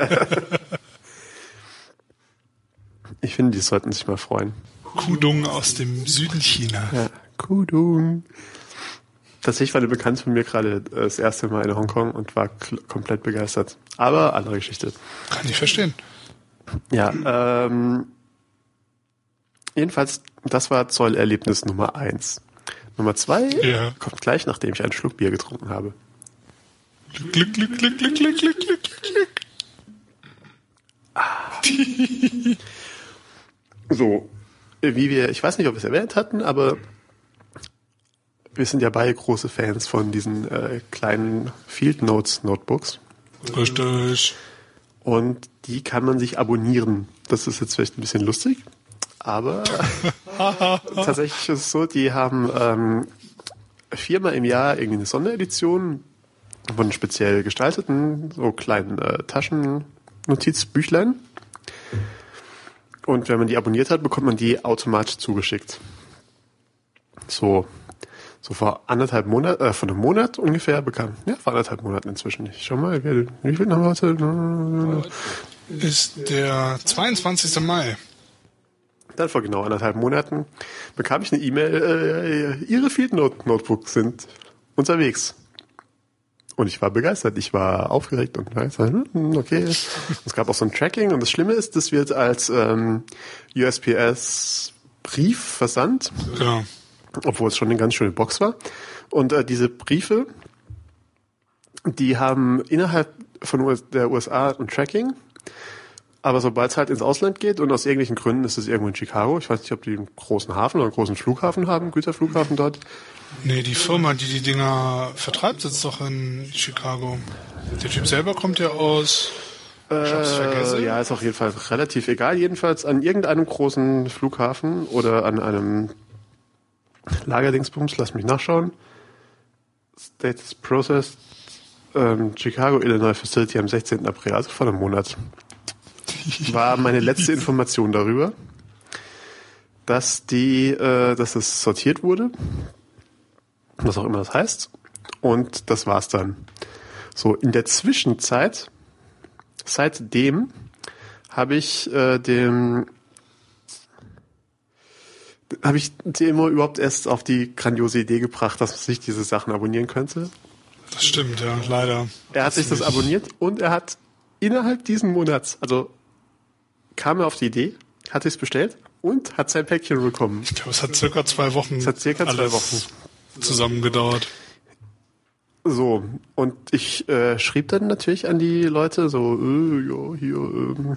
ich finde, die sollten sich mal freuen. Kudung aus dem Süden China. Ja, Kudung. Tatsächlich war eine Bekannte von mir gerade äh, das erste Mal in Hongkong und war komplett begeistert. Aber andere Geschichte. Kann ich verstehen. Ja, ähm, jedenfalls, das war Zollerlebnis Nummer eins. Nummer zwei ja. kommt gleich, nachdem ich einen Schluck Bier getrunken habe. Glück, Glück, Glück, Glück, Glück, Glück, Glück, Glück. Glück, Glück. Ah. so, wie wir, ich weiß nicht, ob wir es erwähnt hatten, aber wir sind ja beide große Fans von diesen äh, kleinen Field Notes Notebooks. Richtig. Und die kann man sich abonnieren. Das ist jetzt vielleicht ein bisschen lustig, aber *laughs* tatsächlich ist es so, die haben ähm, viermal im Jahr irgendwie eine Sonderedition von speziell gestalteten, so kleinen äh, Taschennotizbüchlein. Und wenn man die abonniert hat, bekommt man die automatisch zugeschickt. So, so vor anderthalb Monat, äh, von einem Monat ungefähr bekam, ja, vor anderthalb Monaten inzwien. Ich schau mal, wie viel haben wir heute? Ist der 22. Mai. Dann vor genau anderthalb Monaten bekam ich eine E-Mail, äh, Ihre Field Note Notebooks sind unterwegs. Und ich war begeistert, ich war aufgeregt und hm, okay. Es gab auch so ein Tracking und das Schlimme ist, das wird als ähm, USPS Brief versandt, Genau. Obwohl es schon eine ganz schöne Box war. Und äh, diese Briefe, die haben innerhalb von der USA ein Tracking, aber sobald es halt ins Ausland geht und aus irgendwelchen Gründen ist es irgendwo in Chicago, ich weiß nicht, ob die einen großen Hafen oder einen großen Flughafen haben, Güterflughafen dort. Nee, die Firma, die die Dinger vertreibt, sitzt doch in Chicago. Der Typ selber kommt ja aus. Ich hab's. Äh, ja, ist auf jeden Fall relativ egal. Jedenfalls an irgendeinem großen Flughafen oder an einem Lagerdingsbums, lass mich nachschauen. Status Processed ähm, Chicago, Illinois Facility am 16. April, also vor einem Monat. War meine letzte Information darüber, dass die, äh, dass es sortiert wurde. Was auch immer das heißt. Und das war's dann. So, in der Zwischenzeit seitdem habe ich äh, dem habe ich Demo überhaupt erst auf die grandiose Idee gebracht, dass man sich diese Sachen abonnieren könnte. Das stimmt, ja, leider. Er hat sich das abonniert und er hat innerhalb diesen Monats, also kam er auf die Idee, hat es bestellt und hat sein Päckchen bekommen. Ich glaube, es hat circa zwei Wochen. Es hat circa zwei Wochen zusammen gedauert. So, und ich äh, schrieb dann natürlich an die Leute so, äh, ja, hier, ähm,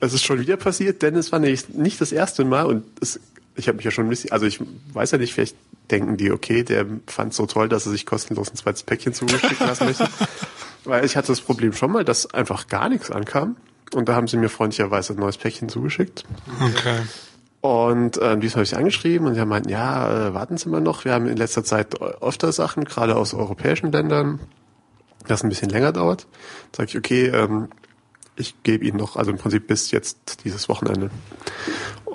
es ist schon wieder passiert, denn es war nicht, nicht das erste Mal und es, ich habe mich ja schon ein bisschen, also ich weiß ja nicht, vielleicht denken die, okay, der fand so toll, dass er sich kostenlos ein zweites Päckchen zugeschickt lassen möchte. *laughs* Weil ich hatte das Problem schon mal, dass einfach gar nichts ankam. Und da haben sie mir freundlicherweise ein neues Päckchen zugeschickt. Okay. Und äh, dies habe ich angeschrieben und sie meinten, ja, äh, warten Sie mal noch. Wir haben in letzter Zeit öfter Sachen, gerade aus europäischen Ländern, das ein bisschen länger dauert. Sag ich, okay, ähm, ich gebe Ihnen noch, also im Prinzip bis jetzt dieses Wochenende.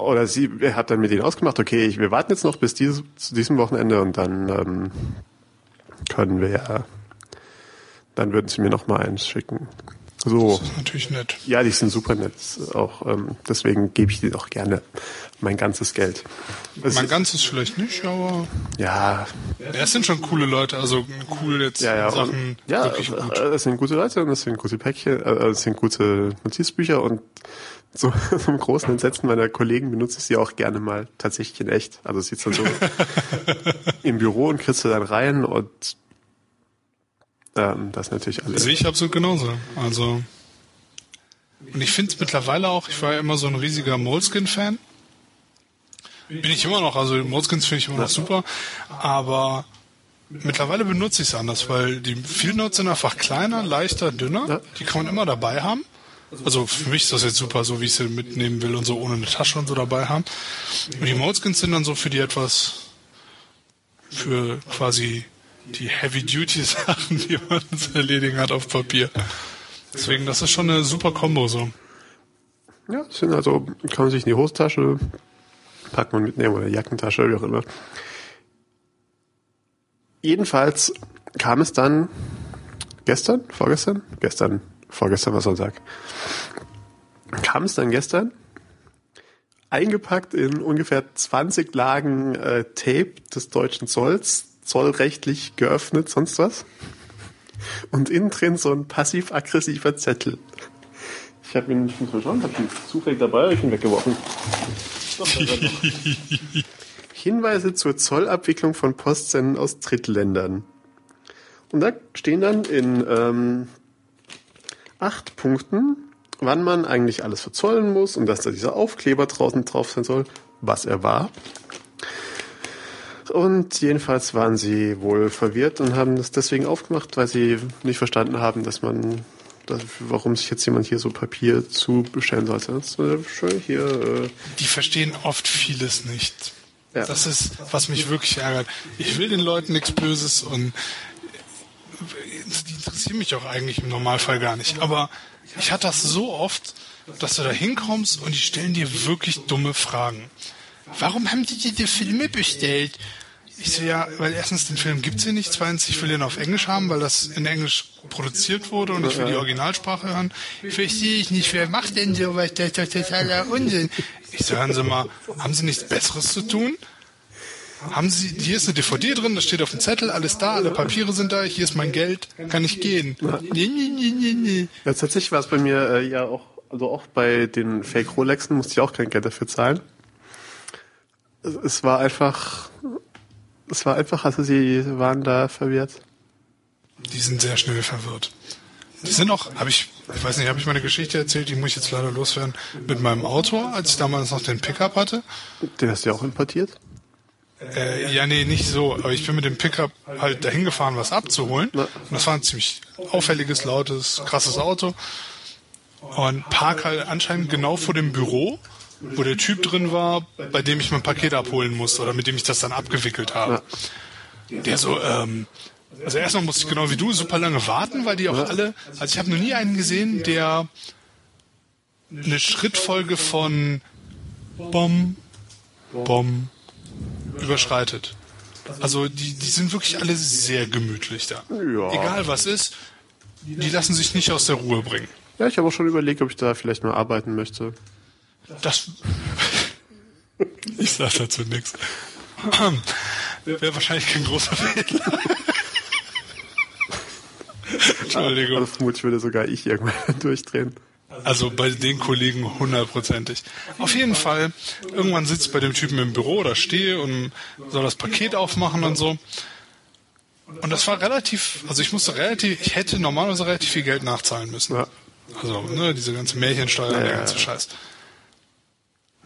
Oder sie hat dann mit ihnen ausgemacht, okay, ich, wir warten jetzt noch bis dieses, zu diesem Wochenende und dann ähm, können wir ja, dann würden sie mir noch mal eins schicken. So. Das ist natürlich nett. Ja, die sind super nett. Auch ähm, deswegen gebe ich dir auch gerne mein ganzes Geld. Es mein ganzes vielleicht nicht, aber ja. ja. Es sind schon coole Leute, also cool jetzt ja, ja, Sachen ja, wirklich gut. Es sind gute Leute und es sind gute Päckchen, äh, es sind gute Notizbücher und so *laughs* zum großen Entsetzen meiner Kollegen benutze ich sie auch gerne mal tatsächlich in echt. Also sitzt dann so *laughs* im Büro und kriegst du dann rein und ähm, das natürlich alles. Sehe ich absolut genauso. Also und ich finde es mittlerweile auch, ich war ja immer so ein riesiger Moleskin-Fan. Bin ich immer noch, also Moleskins finde ich immer noch super, aber mittlerweile benutze ich es anders, weil die Field Notes sind einfach kleiner, leichter, dünner, die kann man immer dabei haben. Also für mich ist das jetzt super, so wie ich sie mitnehmen will und so ohne eine Tasche und so dabei haben. Und die Moleskins sind dann so für die etwas, für quasi die Heavy-Duty-Sachen, die man *laughs* zu erledigen hat auf Papier. Deswegen, das ist schon eine super Kombo so. Ja, sind also, kann man sich in die Hosentasche packt man mitnehmen oder Jackentasche, wie auch immer. Jedenfalls kam es dann gestern, vorgestern, gestern, vorgestern war Sonntag, kam es dann gestern eingepackt in ungefähr 20 Lagen äh, Tape des deutschen Zolls, zollrechtlich geöffnet, sonst was. Und innen drin so ein passiv-aggressiver Zettel. Ich habe ihn, mal schauen, habe ihn zufällig dabei, habe ich ihn weggeworfen. *laughs* Hinweise zur Zollabwicklung von Postsenden aus Drittländern. Und da stehen dann in ähm, acht Punkten, wann man eigentlich alles verzollen muss und dass da dieser Aufkleber draußen drauf sein soll, was er war. Und jedenfalls waren sie wohl verwirrt und haben das deswegen aufgemacht, weil sie nicht verstanden haben, dass man, dass, warum sich jetzt jemand hier so Papier zu bestellen sollte. Das ist schön hier. Äh Die verstehen oft vieles nicht. Ja. Das ist, was mich wirklich ärgert. Ich will den Leuten nichts Böses und die interessieren mich auch eigentlich im Normalfall gar nicht. Aber ich hatte das so oft, dass du da hinkommst und die stellen dir wirklich dumme Fragen. Warum haben die dir die Filme bestellt? Ich so, ja, weil erstens den Film gibt's hier nicht, zweitens, ich will den auf Englisch haben, weil das in Englisch produziert wurde und ich will die Originalsprache hören. Verstehe ich nicht, wer macht denn sowas? Das ist totaler Unsinn. Ich so, hören Sie mal, haben Sie nichts Besseres zu tun? Haben Sie, hier ist eine DVD drin, das steht auf dem Zettel, alles da, alle Papiere sind da, hier ist mein Geld, kann ich gehen? Nee, nee, nee, nee, nee. Ja, tatsächlich war es bei mir äh, ja auch, also auch bei den Fake Rolexen musste ich auch kein Geld dafür zahlen. Es war einfach, es war einfach, also sie waren da verwirrt. Die sind sehr schnell verwirrt. Die sind auch, habe ich, ich weiß nicht, habe ich meine Geschichte erzählt, die muss ich jetzt leider loswerden, mit meinem Auto, als ich damals noch den Pickup hatte. Den hast du ja auch importiert? Äh, ja, nee, nicht so. Aber ich bin mit dem Pickup halt dahin gefahren, was abzuholen. Und das war ein ziemlich auffälliges, lautes, krasses Auto. Und park halt anscheinend genau vor dem Büro, wo der Typ drin war, bei dem ich mein Paket abholen musste oder mit dem ich das dann abgewickelt habe. Der so, ähm, also erstmal musste ich genau wie du super lange warten, weil die auch alle, also ich habe noch nie einen gesehen, der eine Schrittfolge von Bom, Bom, überschreitet. Also die, die sind wirklich alle sehr gemütlich da. Ja. Egal was ist, die lassen sich nicht aus der Ruhe bringen. Ja, ich habe auch schon überlegt, ob ich da vielleicht mal arbeiten möchte. Das. *laughs* ich sag dazu nichts. *clears throat* Wäre wahrscheinlich kein großer Fehler. *laughs* Entschuldigung. Also vermutlich würde sogar ich irgendwann *laughs* durchdrehen. Also bei den Kollegen hundertprozentig. Auf jeden Fall, irgendwann sitze ich bei dem Typen im Büro oder stehe und soll das Paket aufmachen und so. Und das war relativ, also ich musste relativ, ich hätte normalerweise relativ viel Geld nachzahlen müssen. Ja. Also, ne, diese ganze Märchensteuer, ja, der ganze Scheiß.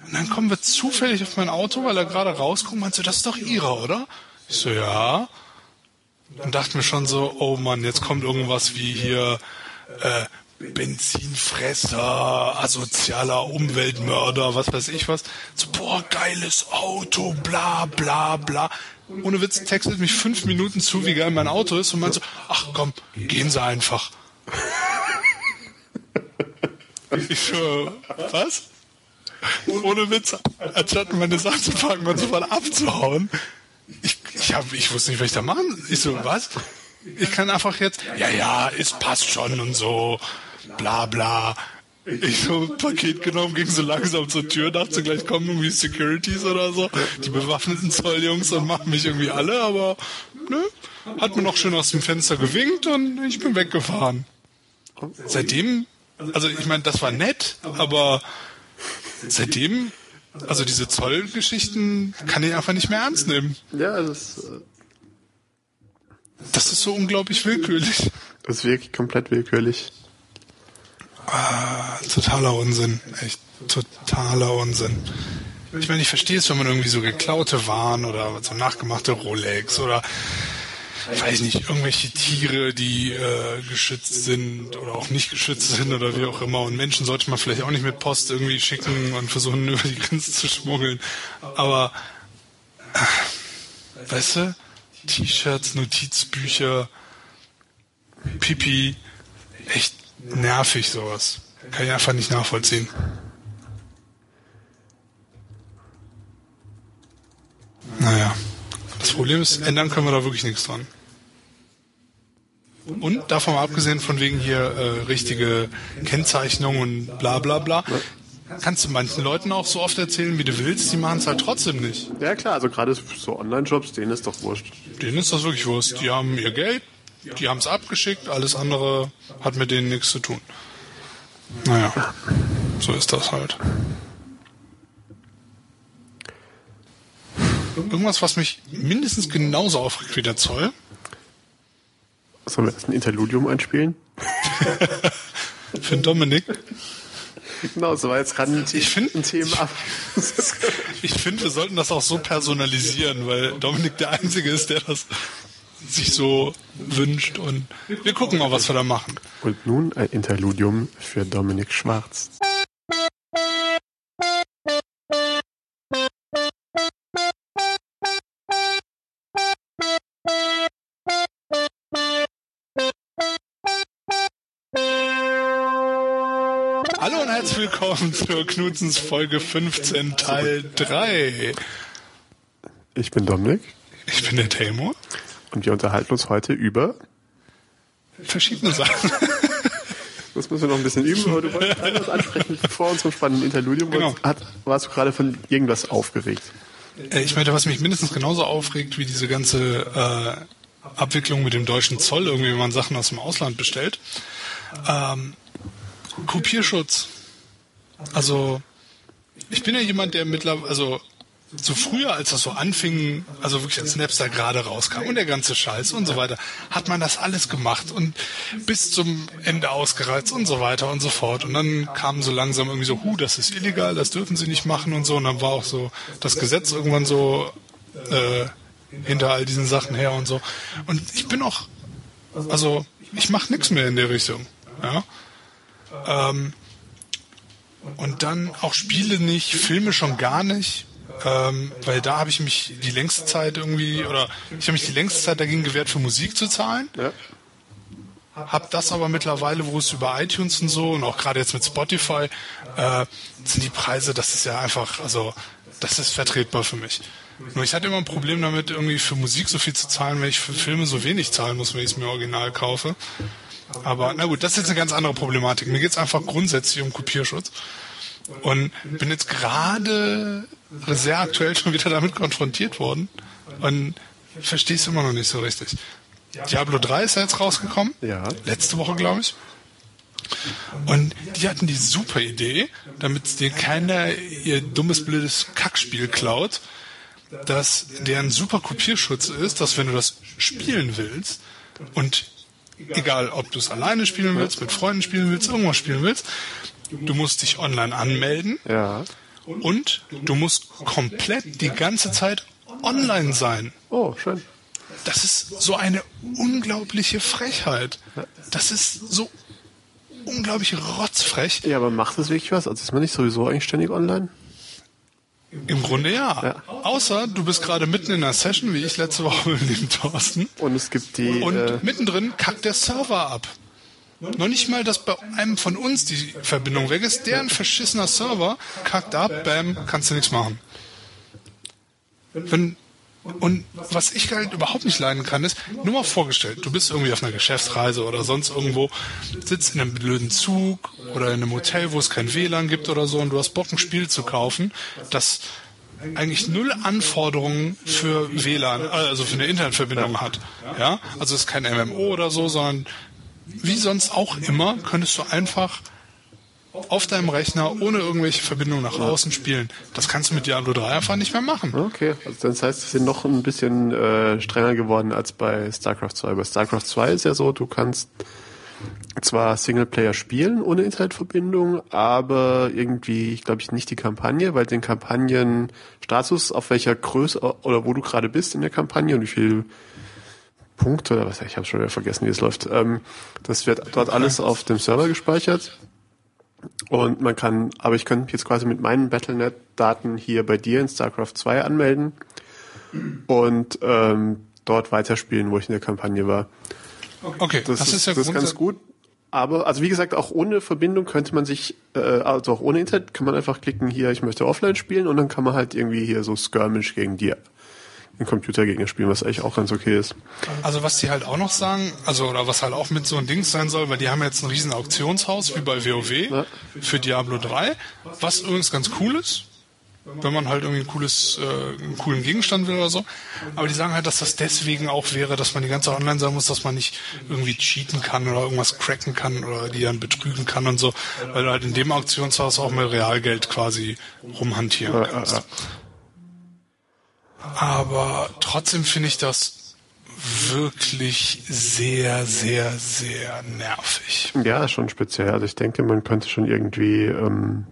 Und dann kommen wir zufällig auf mein Auto, weil er gerade rauskommt, meinst du, das ist doch ihrer, oder? Ich so, ja. Und dachte mir schon so, oh Mann, jetzt kommt irgendwas wie hier, äh, Benzinfresser, asozialer Umweltmörder, was weiß ich was. So, boah, geiles Auto, bla bla bla. Ohne Witz textet mich fünf Minuten zu, wie geil mein Auto ist und meint so, ach komm, gehen Sie einfach. ich so, was? Ohne Witz, anstatt meine Sachen zu packen und sofort abzuhauen. Ich, ich, hab, ich wusste nicht, was ich da machen. Ich so, was? Ich kann einfach jetzt, ja, ja, es passt schon und so bla bla. Ich so ein Paket genommen, ging so langsam zur Tür, dachte gleich kommen irgendwie Securities oder so, die bewaffneten Zolljungs und machen mich irgendwie alle, aber ne, hat mir noch schön aus dem Fenster gewinkt und ich bin weggefahren. Seitdem, also ich meine, das war nett, aber seitdem, also diese Zollgeschichten kann ich einfach nicht mehr ernst nehmen. Ja, das, äh das ist so unglaublich willkürlich. Das ist wirklich komplett willkürlich. Ah, totaler Unsinn. Echt totaler Unsinn. Ich meine, ich verstehe es, wenn man irgendwie so geklaute Waren oder so nachgemachte Rolex oder weiß nicht, irgendwelche Tiere, die äh, geschützt sind oder auch nicht geschützt sind oder wie auch immer. Und Menschen sollte man vielleicht auch nicht mit Post irgendwie schicken und versuchen, *laughs* über die Grenze zu schmuggeln. Aber, äh, weißt du, T-Shirts, Notizbücher, Pipi, echt nervig sowas. Kann ich einfach nicht nachvollziehen. Naja. Das Problem ist, ändern können wir da wirklich nichts dran. Und davon mal abgesehen von wegen hier äh, richtige Kennzeichnung und bla bla bla, kannst du manchen Leuten auch so oft erzählen, wie du willst, die machen es halt trotzdem nicht. Ja klar, also gerade so Online-Jobs, denen ist doch wurscht. Denen ist das wirklich wurscht. Die haben ihr Geld, die haben es abgeschickt, alles andere hat mit denen nichts zu tun. Naja, so ist das halt. Irgendwas, was mich mindestens genauso aufregt wie der Zoll. Sollen wir jetzt ein Interludium einspielen? *laughs* Für Dominik. Genau, so war jetzt gerade ein, ich find, ein Thema. ich finde, wir sollten das auch so personalisieren, weil Dominik der Einzige ist, der das sich so wünscht und wir gucken mal, was wir da machen. Und nun ein Interludium für Dominik Schwarz. Hallo und herzlich willkommen zur Knutzens Folge 15 Teil 3. Ich bin Dominik. Ich bin der Telmo. Und wir unterhalten uns heute über verschiedene Sachen. *laughs* Das müssen wir noch ein bisschen üben, aber du wolltest etwas ansprechen vor unserem spannenden Interludium. Genau. Hat, warst du gerade von irgendwas aufgeregt? Äh, ich meine, was mich mindestens genauso aufregt wie diese ganze äh, Abwicklung mit dem deutschen Zoll, irgendwie, wenn man Sachen aus dem Ausland bestellt. Ähm, Kopierschutz. Also, ich bin ja jemand, der mittlerweile, also so früher, als das so anfing, also wirklich als Napster gerade rauskam und der ganze Scheiß und so weiter, hat man das alles gemacht und bis zum Ende ausgereizt und so weiter und so fort. Und dann kam so langsam irgendwie so, hu, das ist illegal, das dürfen sie nicht machen und so. Und dann war auch so das Gesetz irgendwann so äh, hinter all diesen Sachen her und so. Und ich bin auch, also ich mache nichts mehr in der Richtung. Ja. Ähm, und dann auch Spiele nicht, Filme schon gar nicht ähm, weil da habe ich mich die längste Zeit irgendwie, oder ich habe mich die längste Zeit dagegen gewehrt, für Musik zu zahlen. Ja. Hab das aber mittlerweile, wo es über iTunes und so und auch gerade jetzt mit Spotify äh, sind die Preise, das ist ja einfach, also das ist vertretbar für mich. Nur ich hatte immer ein Problem damit, irgendwie für Musik so viel zu zahlen, wenn ich für Filme so wenig zahlen muss, wenn ich es mir original kaufe. Aber na gut, das ist jetzt eine ganz andere Problematik. Mir geht es einfach grundsätzlich um Kopierschutz. Und bin jetzt gerade sehr aktuell schon wieder damit konfrontiert worden und verstehe es immer noch nicht so richtig. Diablo 3 ist ja jetzt rausgekommen. Ja. Letzte Woche, glaube ich. Und die hatten die super Idee, damit dir keiner ihr dummes, blödes Kackspiel klaut, dass deren super Kopierschutz ist, dass wenn du das spielen willst und egal ob du es alleine spielen willst, mit Freunden spielen willst, irgendwas spielen willst, du musst dich online anmelden Ja. und du musst komplett die ganze Zeit online sein. Oh, schön. Das ist so eine unglaubliche Frechheit. Das ist so unglaublich rotzfrech. Ja, aber macht das wirklich was? Also ist man nicht sowieso eigentlich ständig online? Im Grunde ja. Ja. Außer du bist gerade mitten in einer Session, wie ich letzte Woche mit dem Thorsten. Und es gibt die. Und äh, mittendrin kackt der Server ab. Noch nicht mal, dass bei einem von uns die Verbindung weg ist. Deren verschissener Server kackt ab, bam, kannst du nichts machen. Wenn, und was ich halt überhaupt nicht leiden kann, ist, nur mal vorgestellt, du bist irgendwie auf einer Geschäftsreise oder sonst irgendwo, sitzt in einem blöden Zug oder in einem Hotel, wo es kein WLAN gibt oder so und du hast Bock, ein Spiel zu kaufen, das eigentlich null Anforderungen für WLAN, äh, also für eine Internetverbindung hat. Ja, also es ist kein MMO oder so, sondern wie sonst auch immer könntest du einfach auf deinem Rechner ohne irgendwelche Verbindungen nach außen spielen. Das kannst du mit Diablo 3 einfach nicht mehr machen. Okay, also das heißt, sie sind noch ein bisschen äh, strenger geworden als bei StarCraft 2. Bei StarCraft 2 ist ja so, du kannst zwar Singleplayer spielen ohne Internetverbindung, aber irgendwie, ich glaube ich, nicht die Kampagne, weil den Kampagnenstatus, auf welcher Größe oder wo du gerade bist in der Kampagne und wie viel Punkte oder was, ich habe schon wieder vergessen, wie es läuft, ähm, das wird dort alles auf dem Server gespeichert. Und man kann, aber ich könnte mich jetzt quasi mit meinen Battlenet-Daten hier bei dir in StarCraft 2 anmelden und ähm, dort weiterspielen, wo ich in der Kampagne war. Okay, Das, ist, das ist ganz gut. Aber, also wie gesagt, auch ohne Verbindung könnte man sich, äh, also auch ohne Internet, kann man einfach klicken, hier, ich möchte offline spielen und dann kann man halt irgendwie hier so Skirmish gegen die den Computergegner spielen, was eigentlich auch ganz okay ist. Also was die halt auch noch sagen, also oder was halt auch mit so ein Ding sein soll, weil die haben jetzt ein riesen Auktionshaus wie bei WoW Ja. für Diablo 3, was übrigens ganz cool ist, wenn man halt irgendwie ein cooles, äh, einen coolen Gegenstand will oder so. Aber die sagen halt, dass das deswegen auch wäre, dass man die ganze Zeit online sein muss, dass man nicht irgendwie cheaten kann oder irgendwas cracken kann oder die dann betrügen kann und so, weil du halt in dem Auktionshaus auch mit Realgeld quasi rumhantieren Ja, ja, kannst. ja. Aber trotzdem finde ich das wirklich sehr, sehr, sehr nervig. Ja, schon speziell. Also ich denke, man könnte schon irgendwie, ähm,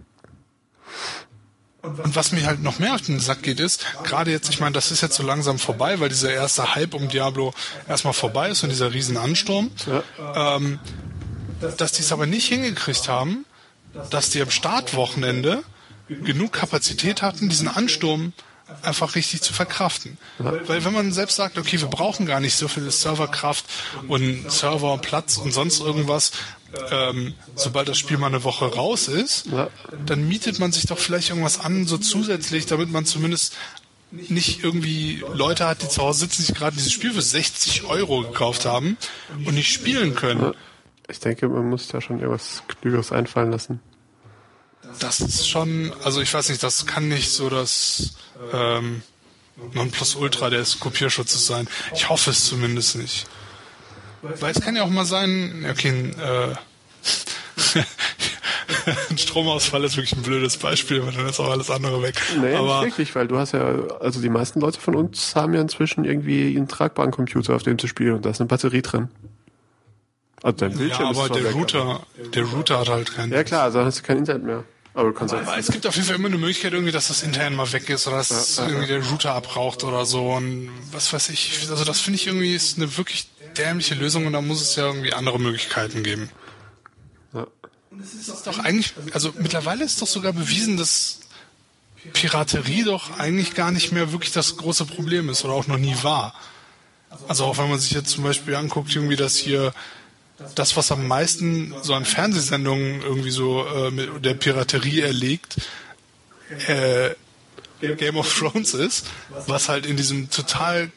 Und was mir halt noch mehr auf den Sack geht, ist, gerade jetzt, ich meine, das ist jetzt so langsam vorbei, weil dieser erste Hype um Diablo erstmal vorbei ist und dieser riesen Ansturm, ähm, dass die es aber nicht hingekriegt haben, dass die am Startwochenende genug Kapazität hatten, diesen Ansturm einfach richtig zu verkraften. Weil wenn man selbst sagt, okay, wir brauchen gar nicht so viel Serverkraft und Serverplatz und sonst irgendwas, ähm, sobald das Spiel mal eine Woche raus ist, Ja. dann mietet man sich doch vielleicht irgendwas an, so zusätzlich, damit man zumindest nicht irgendwie Leute hat, die zu Hause sitzen, sich gerade dieses Spiel für 60 Euro gekauft haben und nicht spielen können. ich denke, man muss da schon irgendwas Klügeres einfallen lassen. Das ist schon, also ich weiß nicht, das kann nicht so das ähm, Nonplusultra des Kopierschutzes sein. Ich hoffe es zumindest nicht. Weil es kann ja auch mal sein, okay, ein, äh, *laughs* ein Stromausfall ist wirklich ein blödes Beispiel, weil dann ist auch alles andere weg. Nee, Aber nicht wirklich, weil du hast ja, also die meisten Leute von uns haben ja inzwischen irgendwie einen tragbaren Computer, auf dem zu spielen und da ist eine Batterie drin. Also dein ja, Bildschirm ist aber zwar der weg, Router, der Router hat halt keinen. aber- Ja klar, also dann hast du kein Internet mehr. Aber du kannst Aber es gibt auf jeden Fall immer eine Möglichkeit, irgendwie, dass das intern mal weg ist oder dass irgendwie der Router abraucht oder so und was weiß ich. Also das finde ich irgendwie ist eine wirklich dämliche Lösung und da muss es ja irgendwie andere Möglichkeiten geben. ja. Es ist doch eigentlich, also mittlerweile ist doch sogar bewiesen, dass Piraterie doch eigentlich gar nicht mehr wirklich das große Problem ist oder auch noch nie war. Also auch wenn man sich jetzt zum Beispiel anguckt, irgendwie, dass hier das, was am meisten so an Fernsehsendungen irgendwie so äh, mit der Piraterie erlegt, äh, Game of Thrones ist, was halt in diesem total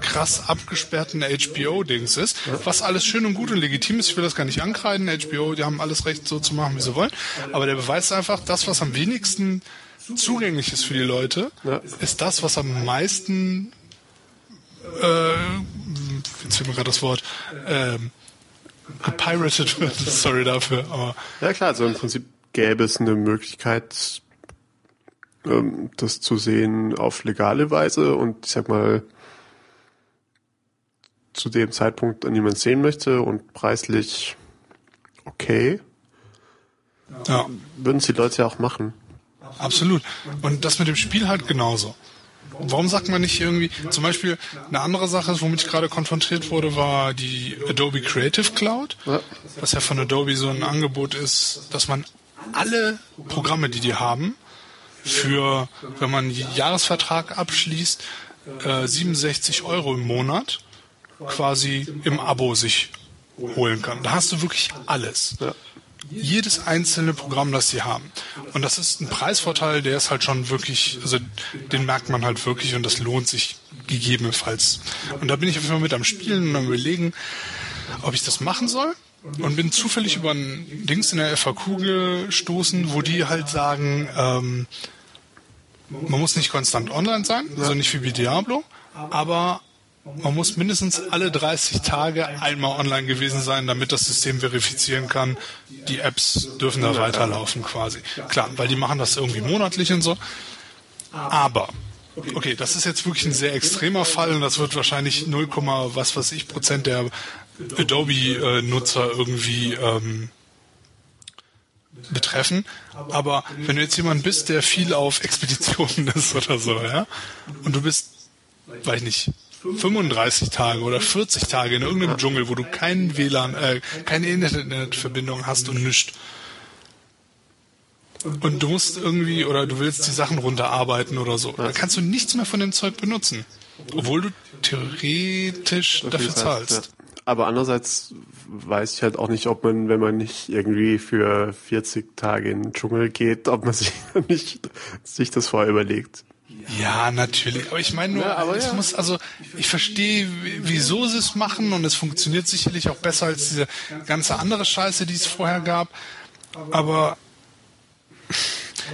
krass abgesperrten HBO-Dings ist, was alles schön und gut und legitim ist. Ich will das gar nicht ankreiden. HBO, die haben alles recht, so zu machen, wie sie wollen. Aber der beweist einfach, das, was am wenigsten zugänglich ist für die Leute, Ja. ist das, was am meisten äh, jetzt fehlt mir gerade das Wort, ähm, gepirated wird. *laughs* Sorry dafür, aber Ja klar, also im Prinzip gäbe es eine Möglichkeit, ähm, das zu sehen auf legale Weise und ich sag mal zu dem Zeitpunkt, an dem man es sehen möchte und preislich okay, ja, würden es die Leute ja auch machen. absolut. Und das mit dem Spiel halt genauso. Warum sagt man nicht irgendwie, zum Beispiel eine andere Sache, womit ich gerade konfrontiert wurde, war die Adobe Creative Cloud, Ja. was ja von Adobe so ein Angebot ist, dass man alle Programme, die die haben, für, wenn man einen Jahresvertrag abschließt, äh, 67 Euro im Monat quasi im Abo sich holen kann. Da hast du wirklich alles. Ja. Jedes einzelne Programm, das sie haben. Und das ist ein Preisvorteil, der ist halt schon wirklich, also den merkt man halt wirklich und das lohnt sich gegebenenfalls. Und da bin ich auf jeden Fall mit am Spielen und am überlegen, ob ich das machen soll. Und bin zufällig über ein Dings in der FAQ gestoßen, wo die halt sagen, ähm, man muss nicht konstant online sein, also nicht wie bei Diablo, aber man muss mindestens alle 30 Tage einmal online gewesen sein, damit das System verifizieren kann, die Apps dürfen da weiterlaufen quasi. Klar, weil die machen das irgendwie monatlich und so. Aber, okay, das ist jetzt wirklich ein sehr extremer Fall und das wird wahrscheinlich 0, was weiß ich Prozent der Adobe-Nutzer irgendwie ähm, betreffen. Aber wenn du jetzt jemand bist, der viel auf Expeditionen *laughs* ist oder so, ja, und du bist, weiß ich nicht, 35 Tage oder 40 Tage in irgendeinem Dschungel, wo du keinen WLAN, äh, keine Internetverbindung hast und nichts. Und du musst irgendwie, oder du willst die Sachen runterarbeiten oder so. Dann kannst du nichts mehr von dem Zeug benutzen. Obwohl du theoretisch dafür zahlst. Aber andererseits weiß ich halt auch nicht, ob man, wenn man nicht irgendwie für 40 Tage in den Dschungel geht, ob man sich *laughs* nicht sich das vorher überlegt. Ja, natürlich. Aber ich meine nur, Ja, aber es ja. muss, also ich verstehe, wieso sie es machen und es funktioniert sicherlich auch besser als diese ganze andere Scheiße, die es vorher gab. Aber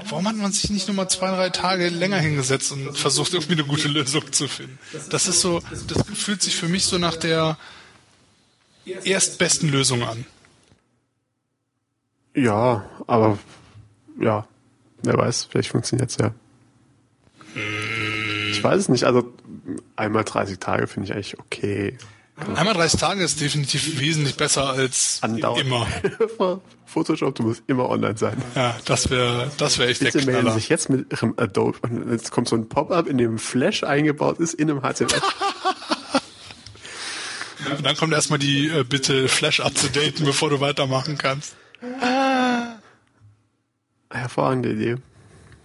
warum hat man sich nicht nur mal zwei, drei Tage länger hingesetzt und versucht, irgendwie eine gute Lösung zu finden? Das ist so, das fühlt sich für mich so nach der erstbesten Lösung an. Ja, aber ja, wer weiß, vielleicht funktioniert's ja. Ich weiß es nicht, also einmal 30 Tage finde ich eigentlich okay. Einmal 30 Tage ist definitiv wesentlich besser als Andauernd. immer. *laughs* Photoshop, du musst immer online sein. Ja, das wäre, das wäre echt der Bitte melden Knaller. sich jetzt mit ihrem Adobe und jetzt kommt so ein Pop-up, in dem Flash eingebaut ist, in einem HTML. *laughs* Und dann kommt erstmal die äh, Bitte Flash date, bevor du weitermachen kannst. Hervorragende Idee.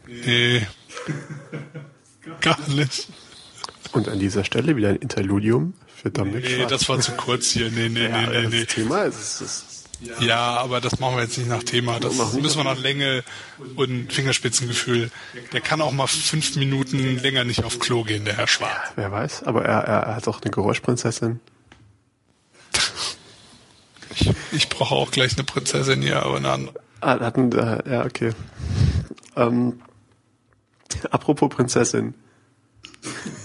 Nee. *laughs* Gar nicht. Und an dieser Stelle wieder ein Interludium für Dominik Nee, Schwarz. das war zu kurz hier. Nee, nee, ja, nee, nee, nee. Das Thema ist, ist Ja, aber das machen wir jetzt nicht nach Thema. Das müssen wir nach Länge und Fingerspitzengefühl. Der kann auch mal fünf Minuten länger nicht auf Klo gehen, der Herr Schwarz. wer weiß, aber er, er, er hat auch eine Geräuschprinzessin. Ich, ich brauche auch gleich eine Prinzessin hier, aber eine andere. Ah, hatten, äh, ja, okay. Ähm, *laughs* apropos Prinzessin. *laughs*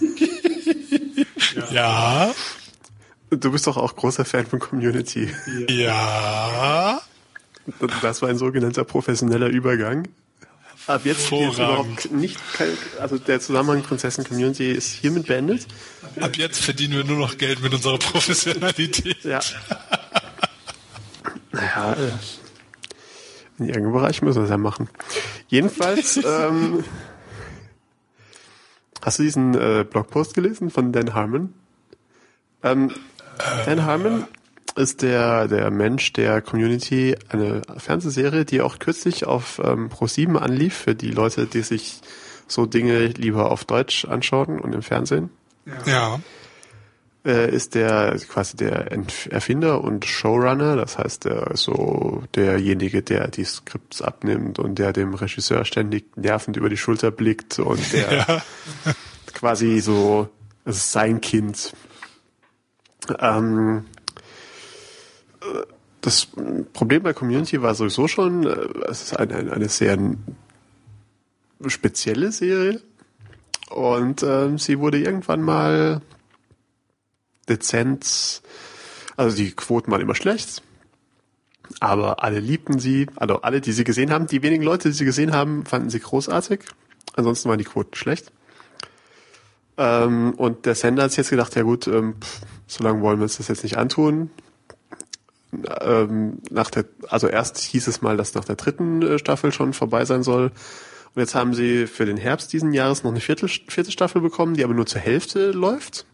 Ja, Du bist doch auch großer Fan von Community. ja. Das war ein sogenannter professioneller Übergang. Ab jetzt geht Hervorragend. überhaupt nicht, also der Zusammenhang Prinzessin Community ist hiermit beendet. Ab jetzt verdienen wir nur noch Geld mit unserer Professionalität. Ja. Naja, äh, in irgendeinem Bereich müssen wir es ja machen. Jedenfalls, *laughs* ähm, hast du diesen äh, Blogpost gelesen von Dan Harmon? Ähm, Dan Harmon ist der, der Mensch der Community, eine Fernsehserie, die auch kürzlich auf ähm, Pro7 anlief, für die Leute, die sich so Dinge lieber auf Deutsch anschauen und im Fernsehen Ja. Äh, ist der quasi der Erfinder und Showrunner, das heißt der so derjenige, der die Skripts abnimmt und der dem Regisseur ständig nervend über die Schulter blickt und der Ja. quasi so, ist sein Kind. Ähm, das Problem bei Community war sowieso schon, äh, es ist eine, eine sehr spezielle Serie. Und äh, sie wurde irgendwann mal dezent, also die Quoten waren immer schlecht, aber alle liebten sie, also alle, die sie gesehen haben, die wenigen Leute, die sie gesehen haben, fanden sie großartig, ansonsten waren die Quoten schlecht. Ähm, und der Sender hat sich jetzt gedacht, ja gut, ähm, pff, so lange wollen wir uns das jetzt nicht antun, ähm, nach der, also erst hieß es mal, dass nach der dritten äh, Staffel schon vorbei sein soll. Und jetzt haben sie für den Herbst diesen Jahres noch eine vierte, vierte Staffel bekommen, die aber nur zur Hälfte läuft.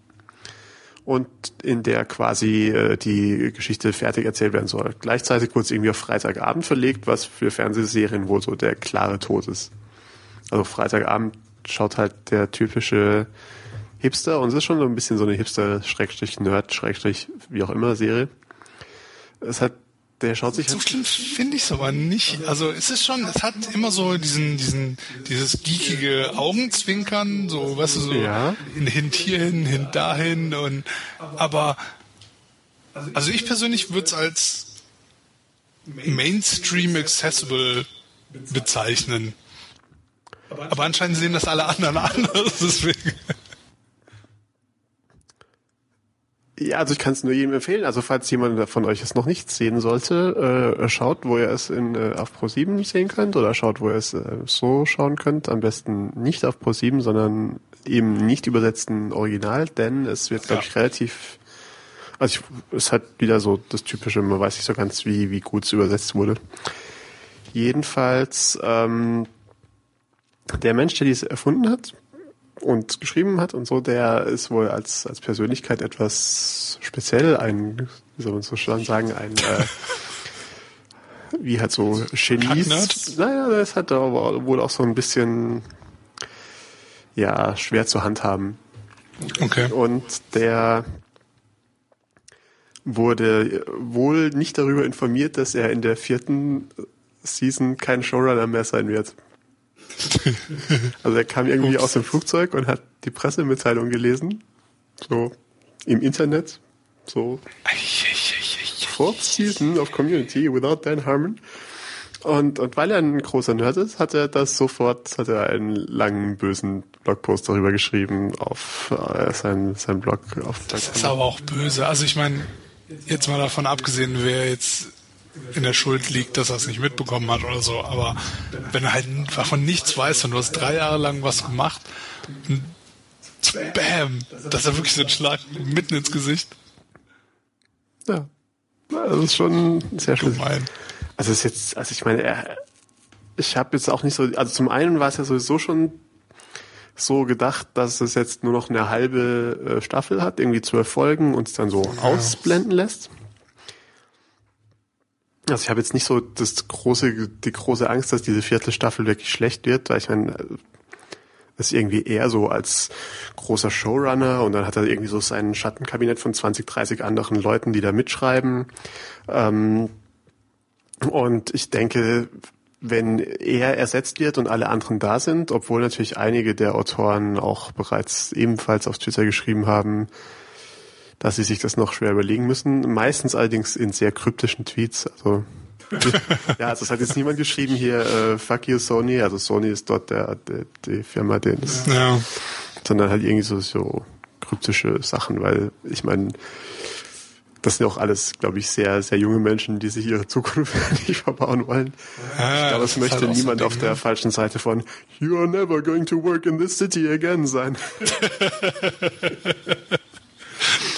Und in der quasi äh, die Geschichte fertig erzählt werden soll. Gleichzeitig wurde es irgendwie auf Freitagabend verlegt, was für Fernsehserien wohl so der klare Tod ist. Also Freitagabend schaut halt der typische Hipster und es ist schon so ein bisschen so eine Hipster-Nerd-wie auch immer Serie es hat der schaut sich so halt schlimm finde ich es aber nicht. Also es ist schon, es hat immer so diesen, diesen, dieses geekige Augenzwinkern, so, weißt du, so Ja. hin, hin hierhin, hin dahin und aber also ich persönlich würde es als Mainstream accessible bezeichnen. Aber anscheinend sehen das alle anderen *laughs* anders, deswegen. Ja, also ich kann es nur jedem empfehlen. Also falls jemand von euch es noch nicht sehen sollte, äh, schaut, wo ihr es in, äh, auf Pro7 sehen könnt oder schaut, wo ihr es äh, so schauen könnt. Am besten nicht auf Pro7, sondern eben nicht übersetzten Original, denn es wird, glaube Ja. ich, relativ... Also ich, es hat wieder so das Typische, man weiß nicht so ganz, wie, wie gut es übersetzt wurde. Jedenfalls, ähm, der Mensch, der dies erfunden hat, und geschrieben hat und so, der ist wohl als, als Persönlichkeit etwas speziell, ein, wie soll man so schon sagen, ein, äh, wie halt so Genies. Naja, das hat aber wohl auch so ein bisschen, ja, schwer zu handhaben. Okay. Und der wurde wohl nicht darüber informiert, dass er in der vierten Season kein Showrunner mehr sein wird. *laughs* Also er kam irgendwie aus dem Flugzeug und hat die Pressemitteilung gelesen. So im Internet. So Fourth Season of Community without Dan Harmon. Und, und weil er ein großer Nerd ist, hat er das sofort, hat er einen langen, bösen Blogpost darüber geschrieben auf äh, sein, sein Blog. Auf Das ist aber auch böse. Also ich meine, jetzt mal davon abgesehen, wer jetzt in der Schuld liegt, dass er es nicht mitbekommen hat oder so, aber wenn er halt davon nichts weiß und du hast drei Jahre lang was gemacht Bam! Das ist ja wirklich so ein Schlag mitten ins Gesicht. ja. Das ist schon sehr schön. Also es ist jetzt, also ich meine, er, ich habe jetzt auch nicht so, also zum einen war es ja sowieso schon so gedacht, dass es jetzt nur noch eine halbe äh, Staffel hat, irgendwie zwölf Folgen und es dann so ausblenden lässt. Also ich habe jetzt nicht so das große, die große Angst, dass diese vierte Staffel wirklich schlecht wird, weil ich meine, das ist irgendwie eher so als großer Showrunner und dann hat er irgendwie so sein Schattenkabinett von 20, 30 anderen Leuten, die da mitschreiben. Ähm, und ich denke, wenn er ersetzt wird und alle anderen da sind, obwohl natürlich einige der Autoren auch bereits ebenfalls auf Twitter geschrieben haben, dass sie sich das noch schwer überlegen müssen. Meistens allerdings in sehr kryptischen Tweets. Also *laughs* ja, also es hat jetzt niemand geschrieben hier, äh, fuck you Sony, also Sony ist dort der, der die Firma, den es, Ja. sondern halt irgendwie so, so kryptische Sachen, weil ich meine, das sind auch alles, glaube ich, sehr, sehr junge Menschen, die sich ihre Zukunft *laughs* nicht verbauen wollen. Ja, ich glaube, es ist möchte halt so niemand ein auf der ne? falschen Seite von You are never going to work in this city again sein. *laughs*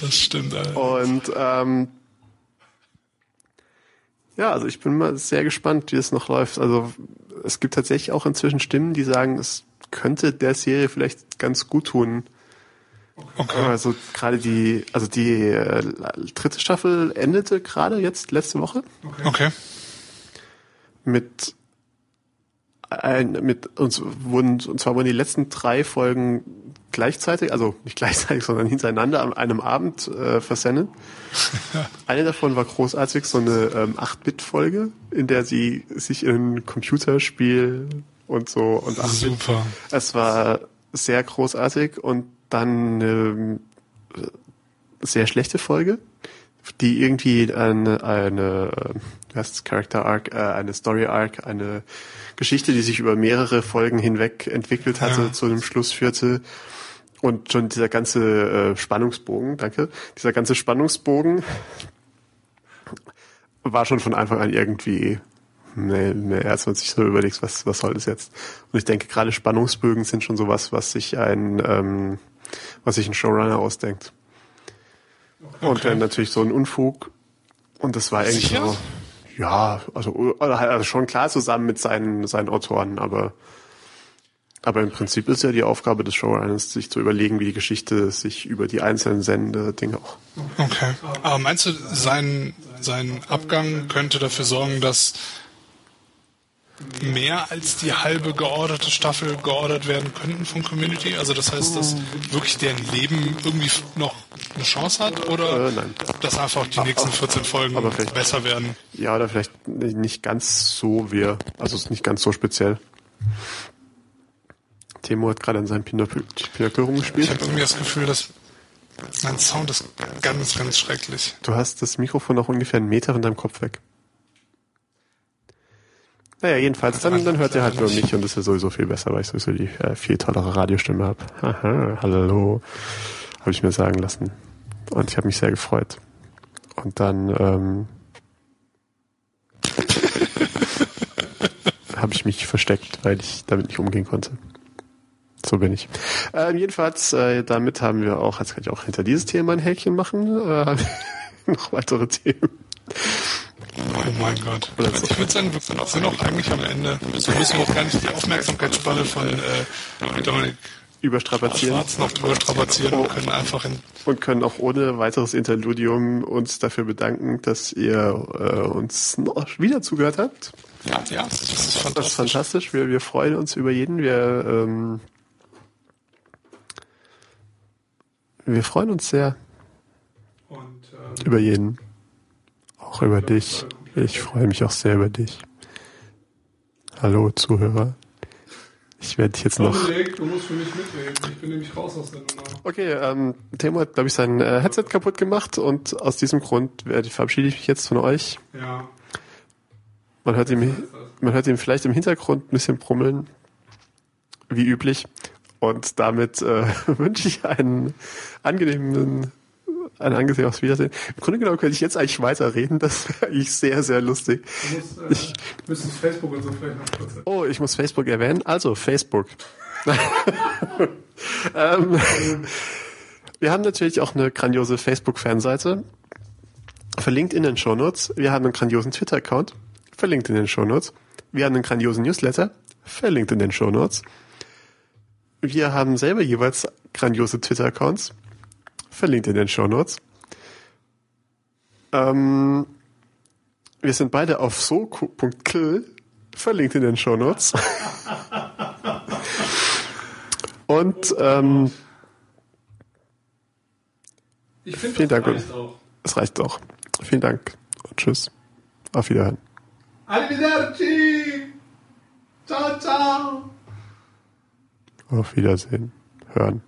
Das stimmt, Alter. Und ähm, ja, also ich bin mal sehr gespannt, wie es noch läuft. Also es gibt tatsächlich auch inzwischen Stimmen, die sagen, es könnte der Serie vielleicht ganz gut tun. Okay. Also gerade die, also die äh, dritte Staffel endete gerade jetzt letzte Woche Okay. mit ein, mit uns wurden und zwar wurden die letzten drei Folgen gleichzeitig, also nicht gleichzeitig, *laughs* sondern hintereinander an einem Abend äh, versendet. *laughs* Eine davon war großartig, so eine ähm, 8-Bit-Folge, in der sie sich in ein Computerspiel und so und 8-Bit Super. es war sehr großartig und dann ähm, sehr schlechte Folge, die irgendwie eine, eine heißt es, Character Arc, äh, eine Story Arc, eine Geschichte, die sich über mehrere Folgen hinweg entwickelt hatte, Ja. zu dem Schluss führte. Und schon dieser ganze äh, Spannungsbogen, danke, dieser ganze Spannungsbogen war schon von Anfang an irgendwie, nee, nee, als man sich so überlegt, was, was soll das jetzt? Und ich denke, gerade Spannungsbögen sind schon sowas, was sich ein, ähm, was sich ein Showrunner ausdenkt. Und Okay. dann natürlich so ein Unfug. Und das war Sicher? so, ja, also, also schon klar zusammen mit seinen, seinen Autoren, aber, aber im Prinzip ist ja die Aufgabe des Showrunners, sich zu überlegen, wie die Geschichte sich über die einzelnen Sende-Dinge auch Okay. Aber meinst du, sein, sein Abgang könnte dafür sorgen, dass mehr als die halbe georderte Staffel geordert werden könnten von Community? Also das heißt, dass wirklich deren Leben irgendwie noch eine Chance hat? Oder Äh, nein. dass einfach die nächsten 14 Folgen aber besser werden? Ja, oder vielleicht nicht ganz so wir. Also es ist nicht ganz so speziell. Timo hat gerade an seinem Pinocchio Pinocchio Ich rumgespielt. habe irgendwie das Gefühl, dass mein Sound ist ganz, ganz schrecklich. Du hast das Mikrofon noch ungefähr einen Meter von deinem Kopf weg. Naja, jedenfalls, dann, dann hört ihr halt nur mich und das ist ja sowieso viel besser, weil ich sowieso die äh, viel tollere Radiostimme habe. Haha, hallo, habe ich mir sagen lassen. Und ich habe mich sehr gefreut. Und dann ähm, *laughs* habe ich mich versteckt, weil ich damit nicht umgehen konnte. So bin ich. Ähm, jedenfalls, äh, damit haben wir auch, jetzt kann ich auch hinter dieses Thema ein Häkchen machen, äh, *laughs* noch weitere Themen. Oh mein Gott. Ich würde sagen, wir sind auch eigentlich am Ende. Wir müssen auch gar nicht die Aufmerksamkeitsspanne von äh, Dominik Überstrapazieren Schwarz noch drüber strapazieren und können einfach in und können auch ohne weiteres Interludium uns dafür bedanken, dass ihr äh, uns noch wieder zugehört habt. Ja, ja, das ist Das ist fantastisch. fantastisch. Wir, wir freuen uns über jeden. Wir, ähm, wir freuen uns sehr Und über jeden. Auch über dich. Ich freue mich auch sehr über dich. Hallo, Zuhörer. Ich werde dich jetzt noch. Dominik, du musst für mich mitreden. Ich bin nämlich raus aus der Nummer. Okay, ähm, Timo hat, glaube ich, sein äh, Headset kaputt gemacht und aus diesem Grund werde, verabschiede ich mich jetzt von euch. Ja. Man hört ihm, man hört ihm vielleicht im Hintergrund ein bisschen brummeln, wie üblich. Und damit äh, *laughs* wünsche ich einen angenehmen, ein angenehmes Wiedersehen. Im Grunde genommen könnte ich jetzt eigentlich weiterreden. Das wäre eigentlich sehr, sehr lustig. Du musst, äh, müsstest Facebook und so vielleicht noch kurz. Oh, ich muss Facebook erwähnen. Also, Facebook. *laughs* ähm, wir haben natürlich auch eine grandiose Facebook-Fanseite. Verlinkt in den Shownotes. Wir haben einen grandiosen Twitter-Account. Verlinkt in den Shownotes. Wir haben einen grandiosen Newsletter. Verlinkt in den Shownotes. Wir haben selber jeweils grandiose Twitter-Accounts. Verlinkt in den Shownotes. Ähm, wir sind beide auf so.kill. Verlinkt in den Shownotes. *laughs* Und ähm, Ich finde, Vielen Dank. reicht auch. es reicht auch. Vielen Dank und tschüss. Auf Wiederhören. Arrivederci! Ciao, ciao! Auf Wiedersehen. Hören.